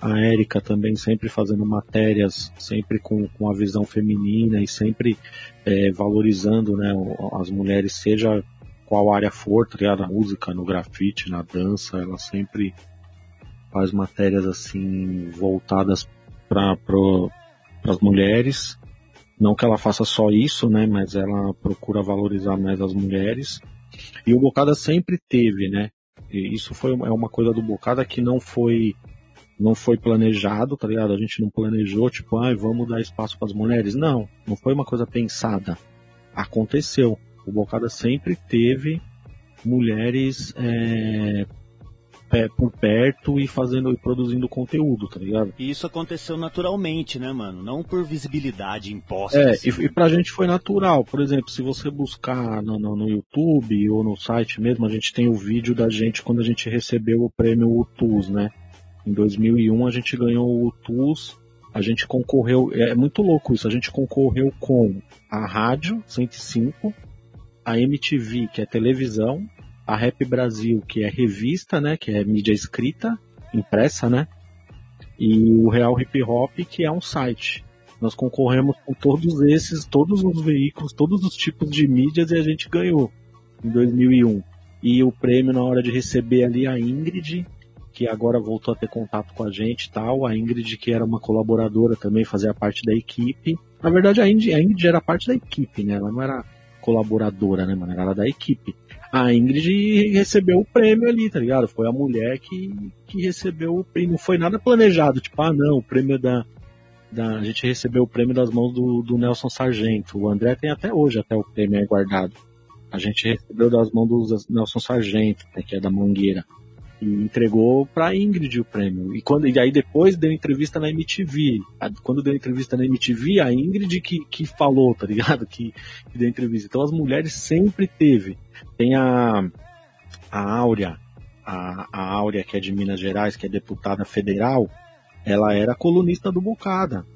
A Érica também sempre fazendo matérias, sempre com, com a visão feminina e sempre é, valorizando né, as mulheres, seja qual área for, ligado? Na música, no grafite, na dança, ela sempre faz matérias assim voltadas para as mulheres. Não que ela faça só isso, né? Mas ela procura valorizar mais as mulheres. E o Bocada sempre teve, né? E isso foi é uma coisa do Bocada que não foi não foi planejado, tá ligado? A gente não planejou, tipo, ah, vamos dar espaço para as mulheres. Não, não foi uma coisa pensada. Aconteceu. O Bocada sempre teve mulheres é, por perto e fazendo e produzindo conteúdo, tá ligado? E isso aconteceu naturalmente, né, mano? Não por visibilidade imposta. É, assim. e, e pra gente foi natural. Por exemplo, se você buscar no, no, no, YouTube ou no site mesmo, a gente tem o vídeo da gente quando a gente recebeu o prêmio UTUS, né? Em 2001 a gente ganhou o UTUS, a gente concorreu, é muito louco isso, a gente concorreu com a rádio 105, a MTV, que é televisão, a Rap Brasil, que é revista, né, que é mídia escrita, impressa, né, e o Real Hip Hop, que é um site. Nós concorremos com todos esses, todos os veículos, todos os tipos de mídias e a gente ganhou em 2001. E o prêmio na hora de receber ali a Ingrid, que agora voltou a ter contato com a gente e tal, a Ingrid que era uma colaboradora também, fazia parte da equipe. Na verdade a Ingrid, a Ingrid era parte da equipe, né? Ela não era colaboradora, né, mano? Era ela da equipe a Ingrid recebeu o prêmio ali, tá ligado? Foi a mulher que, que recebeu o prêmio. Não foi nada planejado, tipo, ah, não, o prêmio da. da a gente recebeu o prêmio das mãos do, do Nelson Sargento. O André tem até hoje, até o prêmio é guardado. A gente recebeu das mãos do Nelson Sargento, né, que é da Mangueira. E entregou pra Ingrid o prêmio. E, quando, e aí depois deu entrevista na MTV. Quando deu entrevista na MTV, a Ingrid que, que falou, tá ligado? Que, que deu entrevista. Então as mulheres sempre teve. Tem a, a Áurea, a, a Áurea que é de Minas Gerais, que é deputada federal, ela era colunista do Bocada.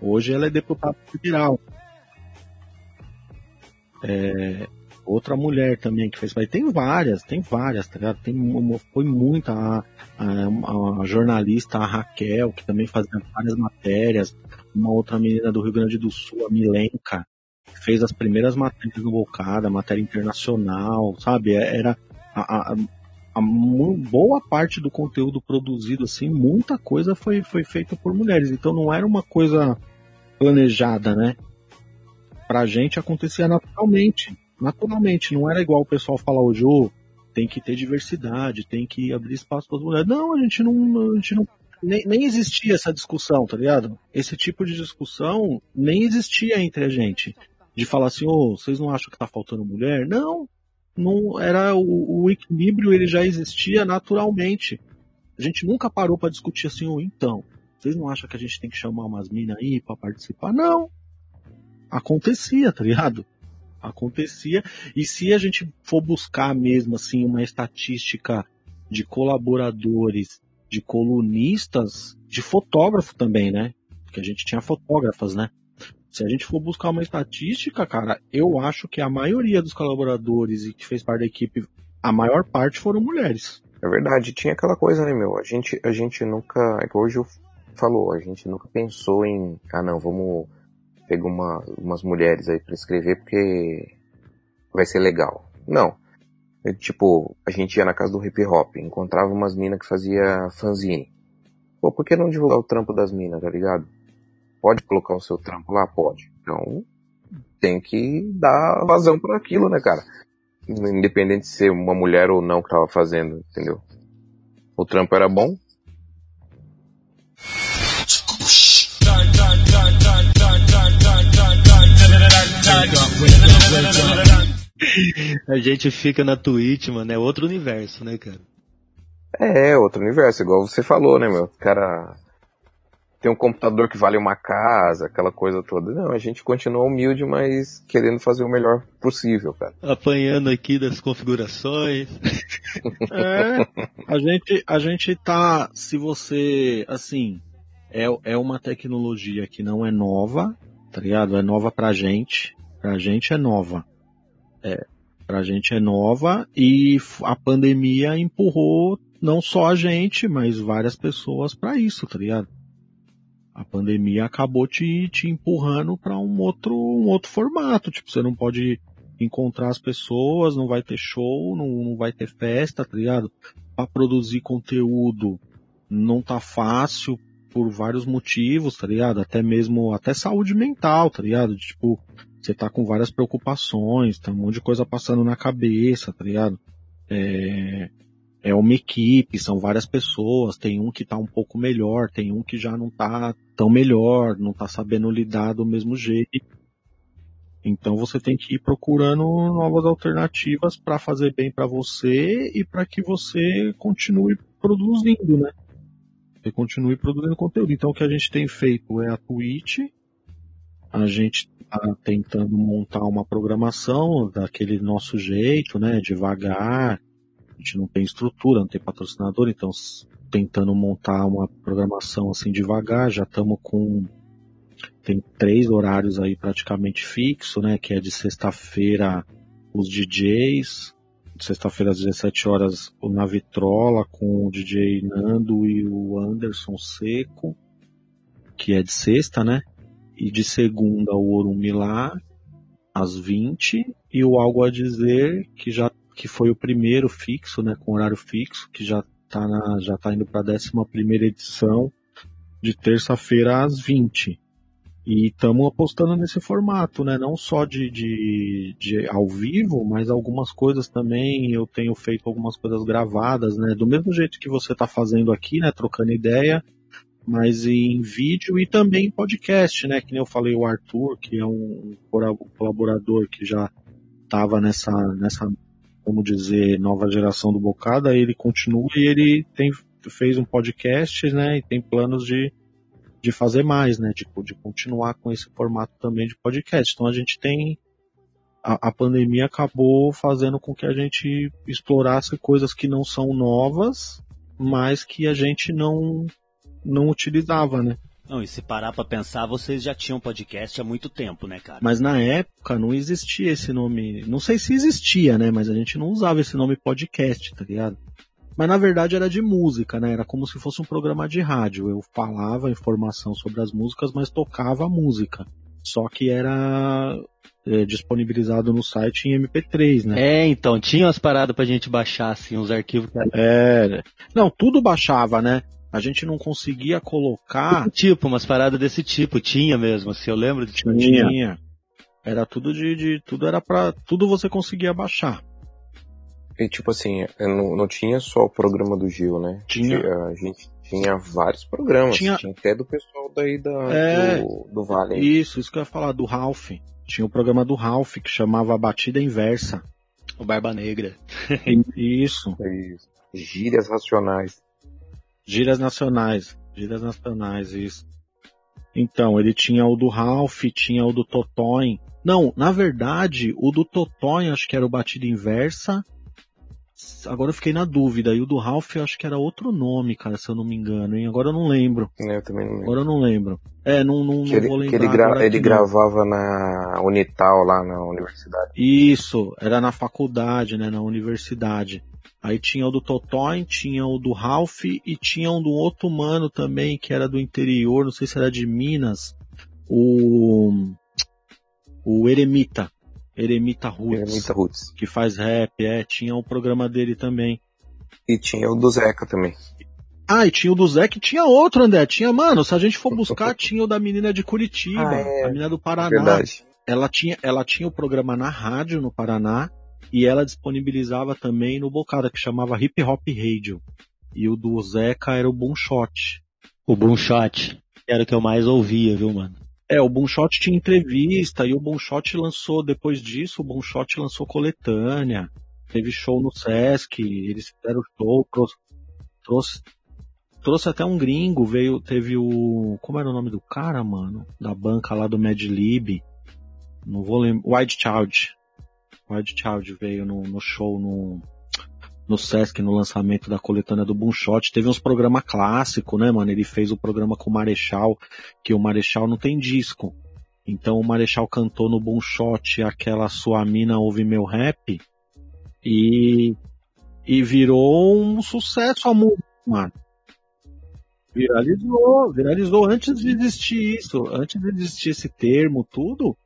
Hoje ela é deputada federal. É, outra mulher também que fez. Tem várias, tem várias, tá ligado? Tem, foi muita. A, a, a, jornalista a Raquel, que também fazia várias matérias. Uma outra menina do Rio Grande do Sul, a Milenka, que fez as primeiras matérias do Bocada, matéria internacional, sabe? É, era a, a, a boa parte do conteúdo produzido, assim, muita coisa foi, foi feita por mulheres. Então não era uma coisa planejada, né? Pra gente acontecia naturalmente naturalmente, não era igual o pessoal falar hoje, oh, tem que ter diversidade, tem que abrir espaço para as mulheres. Não, a gente não, a gente não nem, nem existia essa discussão, tá ligado? Esse tipo de discussão nem existia entre a gente. De falar assim, ô, oh, vocês não acham que tá faltando mulher? Não, não era o, o equilíbrio ele já existia naturalmente. A gente nunca parou para discutir assim, ô, oh, então, vocês não acham que a gente tem que chamar umas minas aí para participar? Não. Acontecia, tá ligado? Acontecia. E se a gente for buscar mesmo assim uma estatística de colaboradores, de colunistas, de fotógrafo também, né? Porque a gente tinha fotógrafas, né? Se a gente for buscar uma estatística, cara, eu acho que a maioria dos colaboradores e que fez parte da equipe, a maior parte foram mulheres. É verdade, tinha aquela coisa, né, meu? A gente, a gente nunca, é que hoje eu falou, a gente nunca pensou em, ah, não, vamos pega uma, umas mulheres aí para escrever porque vai ser legal. Não. É, tipo, a gente ia na casa do hip hop, encontrava umas minas que fazia fanzine. Pô, por que não divulgar o trampo das minas, tá ligado? Pode colocar o seu trampo lá? Pode. Então, tem que dar vazão para aquilo, né, cara? Independente de ser uma mulher ou não que tava fazendo, entendeu? O trampo era bom, A gente fica na Twitch, mano, é outro universo, né, cara? É, outro universo, igual você falou, né, meu? Cara, tem um computador que vale uma casa, aquela coisa toda. Não, a gente continua humilde, mas querendo fazer o melhor possível, cara. Apanhando aqui das configurações. é, a gente, a gente tá, se você, assim, é, é uma tecnologia que não é nova, tá ligado? É nova pra gente. Pra gente é nova. É, pra gente é nova e a pandemia empurrou não só a gente, mas várias pessoas para isso, tá ligado? A pandemia acabou te, te empurrando para um outro, um outro formato. Tipo, você não pode encontrar as pessoas, não vai ter show, não, não vai ter festa, tá ligado? Pra produzir conteúdo não tá fácil por vários motivos, tá ligado? Até mesmo, até saúde mental, tá ligado? Tipo, você tá com várias preocupações, tá um monte de coisa passando na cabeça, tá ligado? É, é uma equipe, são várias pessoas, tem um que tá um pouco melhor, tem um que já não tá tão melhor, não tá sabendo lidar do mesmo jeito. Então você tem que ir procurando novas alternativas para fazer bem para você e para que você continue produzindo, né? Você continue produzindo conteúdo. Então o que a gente tem feito é a Twitch. A gente está tentando montar uma programação daquele nosso jeito, né? Devagar. A gente não tem estrutura, não tem patrocinador, então tentando montar uma programação assim devagar. Já estamos com tem três horários aí praticamente fixo, né? Que é de sexta-feira os DJs, sexta-feira às 17 horas o Navitrola com o DJ Nando e o Anderson Seco, que é de sexta, né? E de segunda o Orumilá às 20 e o Algo a Dizer, que já que foi o primeiro fixo, né, com horário fixo, que já tá na já tá indo para a 11 primeira edição de terça-feira às 20. E estamos apostando nesse formato, né? Não só de, de, de, ao vivo, mas algumas coisas também. Eu tenho feito algumas coisas gravadas, né? Do mesmo jeito que você está fazendo aqui, né? Trocando ideia, mas em vídeo e também em podcast, né? Que nem eu falei, o Arthur, que é um colaborador que já estava nessa, nessa, como dizer, nova geração do Bocada, ele continua e ele tem, fez um podcast, né? E tem planos de de fazer mais, né? De, de continuar com esse formato também de podcast. Então a gente tem. A, a pandemia acabou fazendo com que a gente explorasse coisas que não são novas, mas que a gente não, não utilizava, né? Não, e se parar pra pensar, vocês já tinham podcast há muito tempo, né, cara? Mas na época não existia esse nome. Não sei se existia, né? Mas a gente não usava esse nome podcast, tá ligado? Mas na verdade era de música, né? Era como se fosse um programa de rádio. Eu falava informação sobre as músicas, mas tocava a música. Só que era é, disponibilizado no site em MP3, né? É, então, tinha umas paradas pra gente baixar, assim, os arquivos. É, não, tudo baixava, né? A gente não conseguia colocar. Tipo, umas paradas desse tipo, tinha mesmo, assim, eu lembro de tinha. tinha. Era tudo de, de. Tudo era pra. Tudo você conseguia baixar. E tipo assim, não, não tinha só o programa do Gil, né? Tinha. A gente tinha vários programas. Tinha, tinha até do pessoal daí da, é, do, do Vale. Isso, isso que eu ia falar, do Ralph. Tinha o programa do Ralph que chamava Batida Inversa. O Barba Negra. isso. isso. Gírias racionais. Gírias nacionais. Gírias nacionais, isso. Então, ele tinha o do Ralph, tinha o do Totói. Não, na verdade, o do Totói acho que era o Batida Inversa Agora eu fiquei na dúvida. E o do Ralph eu acho que era outro nome, cara, se eu não me engano, hein? Agora eu não lembro. É, eu também não lembro. Agora eu não lembro. É, não, não, não ele, vou lembrar. ele, gra ele gravava na Unital, lá na universidade. Isso, era na faculdade, né, na universidade. Aí tinha o do Totói, tinha o do Ralph e tinha um do outro mano também, que era do interior, não sei se era de Minas. O. O Eremita. Eremita Roots. Eremita Roots. Que faz rap, é. Tinha o programa dele também. E tinha o do Zeca também. Ah, e tinha o do Zeca e tinha outro, André. Tinha, mano, se a gente for buscar, tinha o da menina de Curitiba, ah, é. a menina do Paraná. Verdade. Ela tinha, ela tinha o programa na rádio no Paraná e ela disponibilizava também no Bocada, que chamava Hip Hop Radio. E o do Zeca era o Boom Shot. O Boom Shot. Era o que eu mais ouvia, viu, mano? É, o Bonshot tinha entrevista e o Bonshot lançou, depois disso, o Bonshot lançou coletânea, teve show no Sesc, eles fizeram show, trouxe, trouxe, trouxe até um gringo, veio, teve o, como era o nome do cara, mano? Da banca lá do Mad Lib, não vou lembrar, White Child. White Child veio no, no show no, no Sesc no lançamento da coletânea do Boomshot. Teve uns programas clássicos, né, mano? Ele fez o programa com o Marechal, que o Marechal não tem disco. Então o Marechal cantou no Boomshot aquela Sua Mina Ouve Meu Rap e, e virou um sucesso a música, mano. Viralizou, viralizou antes de existir isso, antes de existir esse termo, tudo.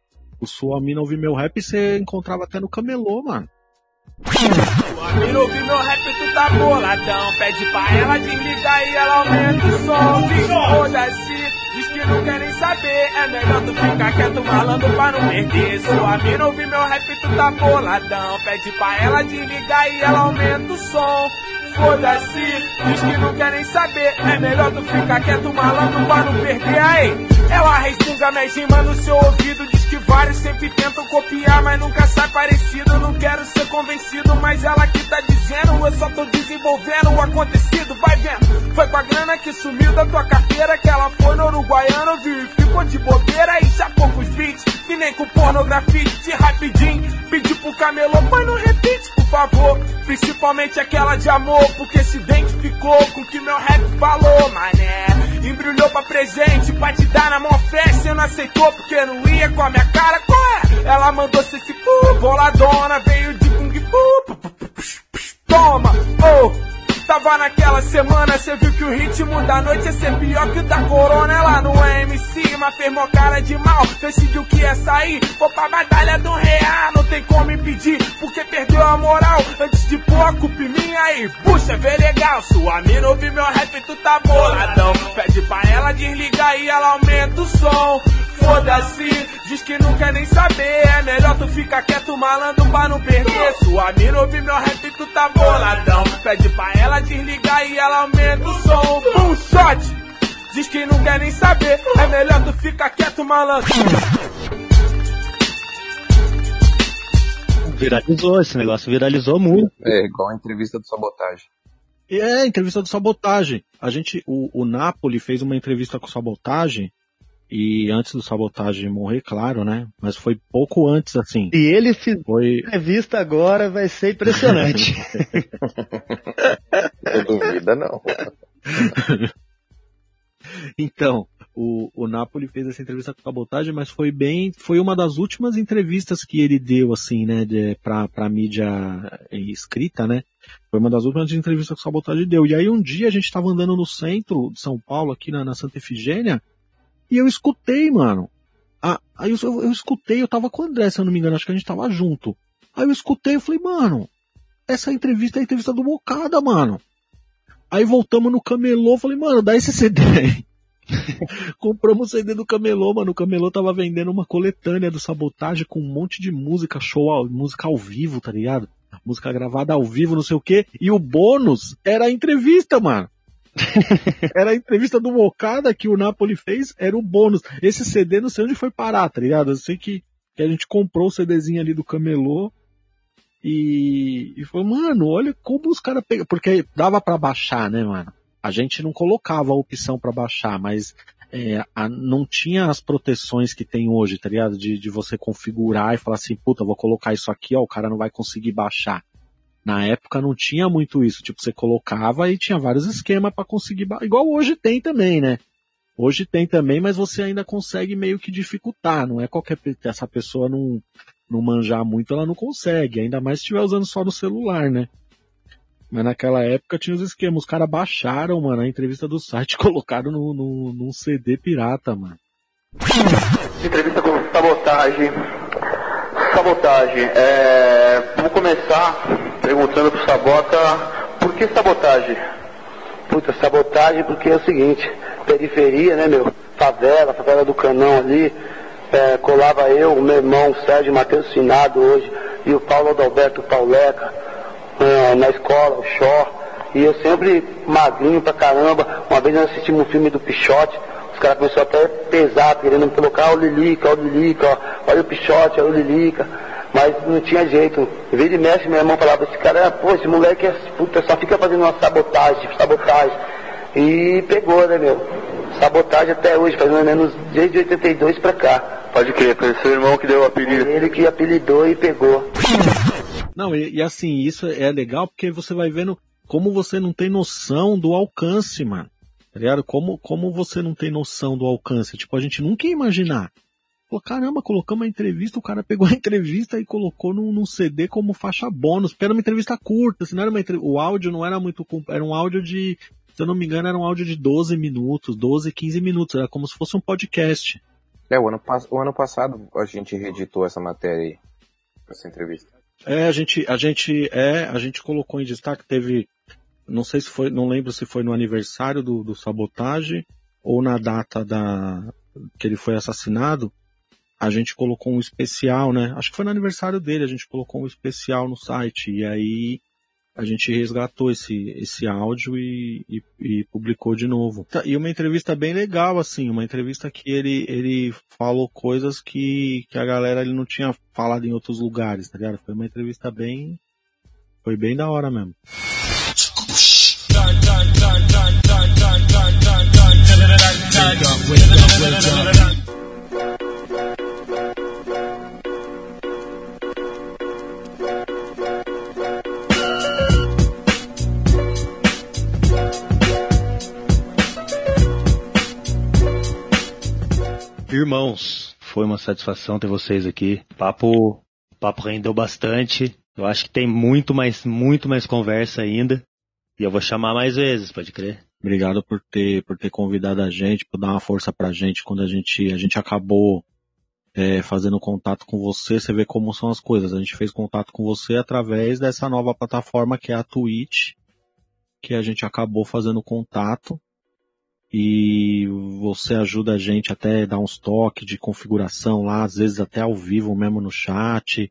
O Sua Mina Ouve Meu Rap você encontrava até no camelô, mano. Sua mina ouve meu rap, tu tá boladão. Pede pra ela desligar e ela aumenta o som. Foda-se, diz que não quer nem saber. É melhor tu ficar quieto, malandro, pra não perder. Sua mina ouve meu rap, tu tá boladão. Pede pra ela desligar e ela aumenta o som. Foda-se, diz que não quer nem saber. É melhor tu ficar quieto, malandro, pra não perder. Aí, ela resmunga minhas rimas no seu ouvido. Diz que vários sempre tentam copiar, mas nunca sai parecido. Não quero ser convencido, mas ela que tá dizendo. Eu só tô desenvolvendo o acontecido, vai vendo. Foi com a grana que sumiu da tua carteira que ela foi no Uruguaiano, viu? E ficou de bobeira e já poucos beats. Que nem com pornografia, de rapidinho. Pedi pro camelô, mas não repite, por favor. Principalmente aquela de amor, porque se identificou com o que meu rap falou, mané. Embrulhou pra presente, pra te dar na mão fé, cê não aceitou porque não ia com a minha cara, qual é? Ela mandou ser esse pu, boladona, veio de Kung Fu, toma, oh. Tava naquela semana, cê viu que o ritmo da noite ia ser pior que o da corona. Ela não é MC, mas fez mó cara de mal. Decidiu que ia sair, foi pra batalha do real. Não tem como impedir, porque perdeu a moral. Antes de pôr a culpa em mim aí, puxa, vê legal. Sua mina ouve meu rap, tu tá boladão. Pede pra ela desligar e ela aumenta o som. Foda-se, diz que não quer nem saber. É melhor tu ficar quieto, malandro, pra não perder. Sua mina ouve meu rap, tu tá boladão. Pede pra ela desligar e ela aumenta o som. Um shot! Diz que não quer nem saber. É melhor tu ficar quieto, malandro. Viralizou, esse negócio viralizou muito. É, igual a entrevista do Sabotagem. É, entrevista do Sabotagem. A gente, o, o Napoli fez uma entrevista com o Sabotagem, e antes do Sabotagem morrer, claro, né? Mas foi pouco antes, assim. E ele fizer Foi, entrevista agora vai ser impressionante. Não duvida, não. Então, o, o Napoli fez essa entrevista com a Sabotagem, mas foi bem, foi uma das últimas entrevistas que ele deu, assim, né, de, pra, pra mídia escrita, né? Foi uma das últimas entrevistas que o Sabotagem deu. E aí um dia a gente tava andando no centro de São Paulo, aqui na, na Santa Efigênia, e eu escutei, mano. Aí eu, eu, eu escutei, eu tava com o André, se eu não me engano, acho que a gente tava junto. Aí eu escutei, eu falei, mano, essa entrevista é a entrevista do Bocada, mano. Aí voltamos no camelô, falei, mano, dá esse CD aí. Compramos o CD do Camelô, mano. O Camelô tava vendendo uma coletânea do Sabotagem com um monte de música, show, música ao vivo, tá ligado? Música gravada ao vivo, não sei o quê. E o bônus era a entrevista, mano. era a entrevista do Mocada que o Napoli fez, era o bônus. Esse CD não sei onde foi parar, tá ligado? Eu sei que, que a gente comprou o CDzinho ali do Camelô. E, e foi, mano, olha como os caras pegam. Porque dava pra baixar, né, mano? A gente não colocava a opção pra baixar, mas é, a- não tinha as proteções que tem hoje, tá ligado? De, de você configurar e falar assim, puta, vou colocar isso aqui, ó, o cara não vai conseguir baixar. Na época não tinha muito isso, tipo, você colocava e tinha vários esquemas pra conseguir, igual hoje tem também, né? Hoje tem também, mas você ainda consegue meio que dificultar, não é qualquer, essa pessoa não, não manjar muito, ela não consegue, ainda mais se estiver usando só no celular, né? Mas naquela época tinha os esquemas, os caras baixaram, mano, a entrevista do site colocaram no, no, num CD pirata, mano. Entrevista com sabotagem. Sabotagem. É, vou começar perguntando pro Sabota por que sabotagem? Puta, sabotagem porque é o seguinte, periferia, né meu? Favela, favela do canão ali. é, colava eu, meu irmão, Sérgio Matheus Finado hoje, e o Paulo Adalberto Pauleca, é, na escola, o Xó. E eu sempre magrinho pra caramba. Uma vez nós assistimos um filme do Pichote, os caras começaram até pesar, querendo me colocar, o Lilica, o Lilica, olha o Pichote, olha o Lilica. Mas não tinha jeito. Vira e mexe, meu irmão falava, esse cara, pô, esse moleque é, puta, só fica fazendo uma sabotagem, sabotagem. E pegou, né, meu? Sabotagem até hoje, faz mais ou menos desde 82 pra cá. Pode crer, foi seu irmão que deu o apelido. Ele que apelidou e pegou. Não, e, e, assim, isso é legal porque você vai vendo como você não tem noção do alcance, mano. Tá ligado? Como, como você não tem noção do alcance. Tipo, a gente nunca ia imaginar. Pô, caramba, colocamos a entrevista, o cara pegou a entrevista e colocou num, num CD como faixa bônus, porque era uma entrevista curta, assim, não era uma o áudio não era muito, era um áudio de, se eu não me engano, era um áudio de 12 minutos, 12, 15 minutos, era como se fosse um podcast. É, o ano, o ano passado a gente reeditou essa matéria aí, essa entrevista. É, a gente, a gente, é, a gente colocou em destaque, teve, não sei se foi, não lembro se foi no aniversário do, do Sabotage ou na data da, que ele foi assassinado, a gente colocou um especial, né? Acho que foi no aniversário dele, a gente colocou um especial no site, e aí a gente resgatou esse, esse áudio e, e, e, publicou de novo. Tá, e uma entrevista bem legal, assim, uma entrevista que ele, ele falou coisas que, que a galera ele não tinha falado em outros lugares, tá ligado? Foi uma entrevista bem. Foi bem da hora mesmo. Irmãos, foi uma satisfação ter vocês aqui. Papo, papo rendeu bastante. Eu acho que tem muito mais, muito mais conversa ainda. E eu vou chamar mais vezes, pode crer. Obrigado por ter, por ter convidado a gente, por dar uma força pra gente quando a gente, a gente acabou é, fazendo contato com você. Você vê como são as coisas. A gente fez contato com você através dessa nova plataforma que é a Twitch, que a gente acabou fazendo contato e você ajuda a gente até dar uns toques de configuração lá, às vezes até ao vivo mesmo no chat,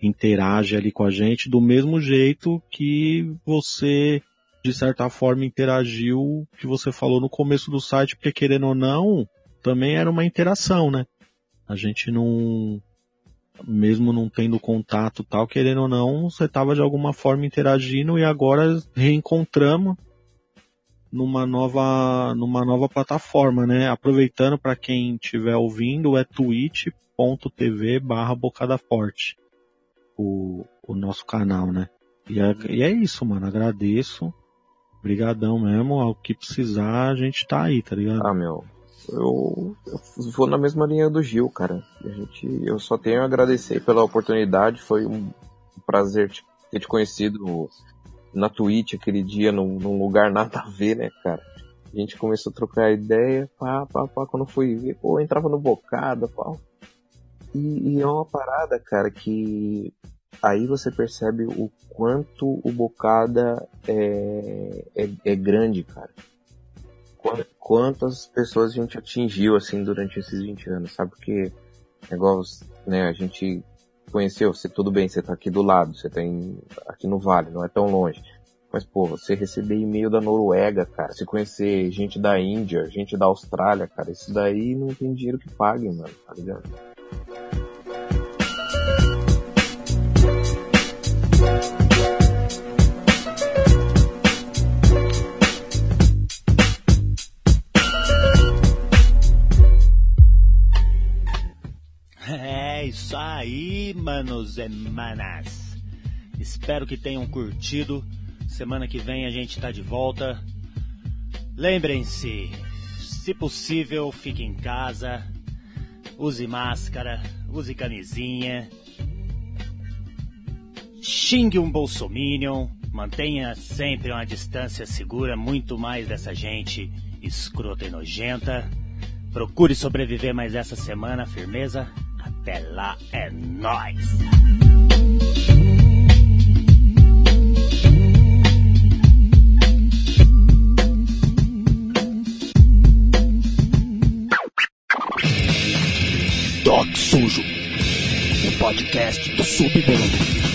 interage ali com a gente do mesmo jeito que você de certa forma interagiu que você falou no começo do site, porque querendo ou não, também era uma interação, né? A gente não mesmo não tendo contato tal, querendo ou não, você estava de alguma forma interagindo e agora reencontramos numa nova, numa nova plataforma, né? Aproveitando para quem estiver ouvindo, é twitch.tv barra Bocada Forte, o, o nosso canal, né? E é, e é isso, mano. Agradeço. Obrigadão mesmo. Ao que precisar, a gente tá aí, tá ligado? Ah, meu. Eu, eu vou na mesma linha do Gil, cara. A gente, eu só tenho a agradecer pela oportunidade. Foi um prazer ter te conhecido na Twitch aquele dia num, num, lugar nada a ver, né, cara? A gente começou a trocar ideia, pá, pá, pá, quando fui ver, pô, entrava no bocada, pá. E, e é uma parada, cara, que aí você percebe o quanto o bocada é, é, é grande, cara. Quantas pessoas a gente atingiu, assim, durante esses 20 anos, sabe? Porque, negócio, né, a gente conheceu, você tudo bem, você tá aqui do lado, você tem aqui no Vale, não é tão longe. Mas, pô, você receber e-mail da Noruega, cara, se conhecer gente da Índia, gente da Austrália, cara, isso daí não tem dinheiro que pague, mano, tá ligado? Manos e manas. Espero que tenham curtido. Semana que vem a gente tá de volta. Lembrem-se, se possível, fique em casa. Use máscara, use camisinha. Xingue um bolsominion. Mantenha sempre uma distância segura, muito mais dessa gente escrota e nojenta. Procure sobreviver mais essa semana, firmeza? Até lá é nós. Doc Sujo, o podcast do Submundo.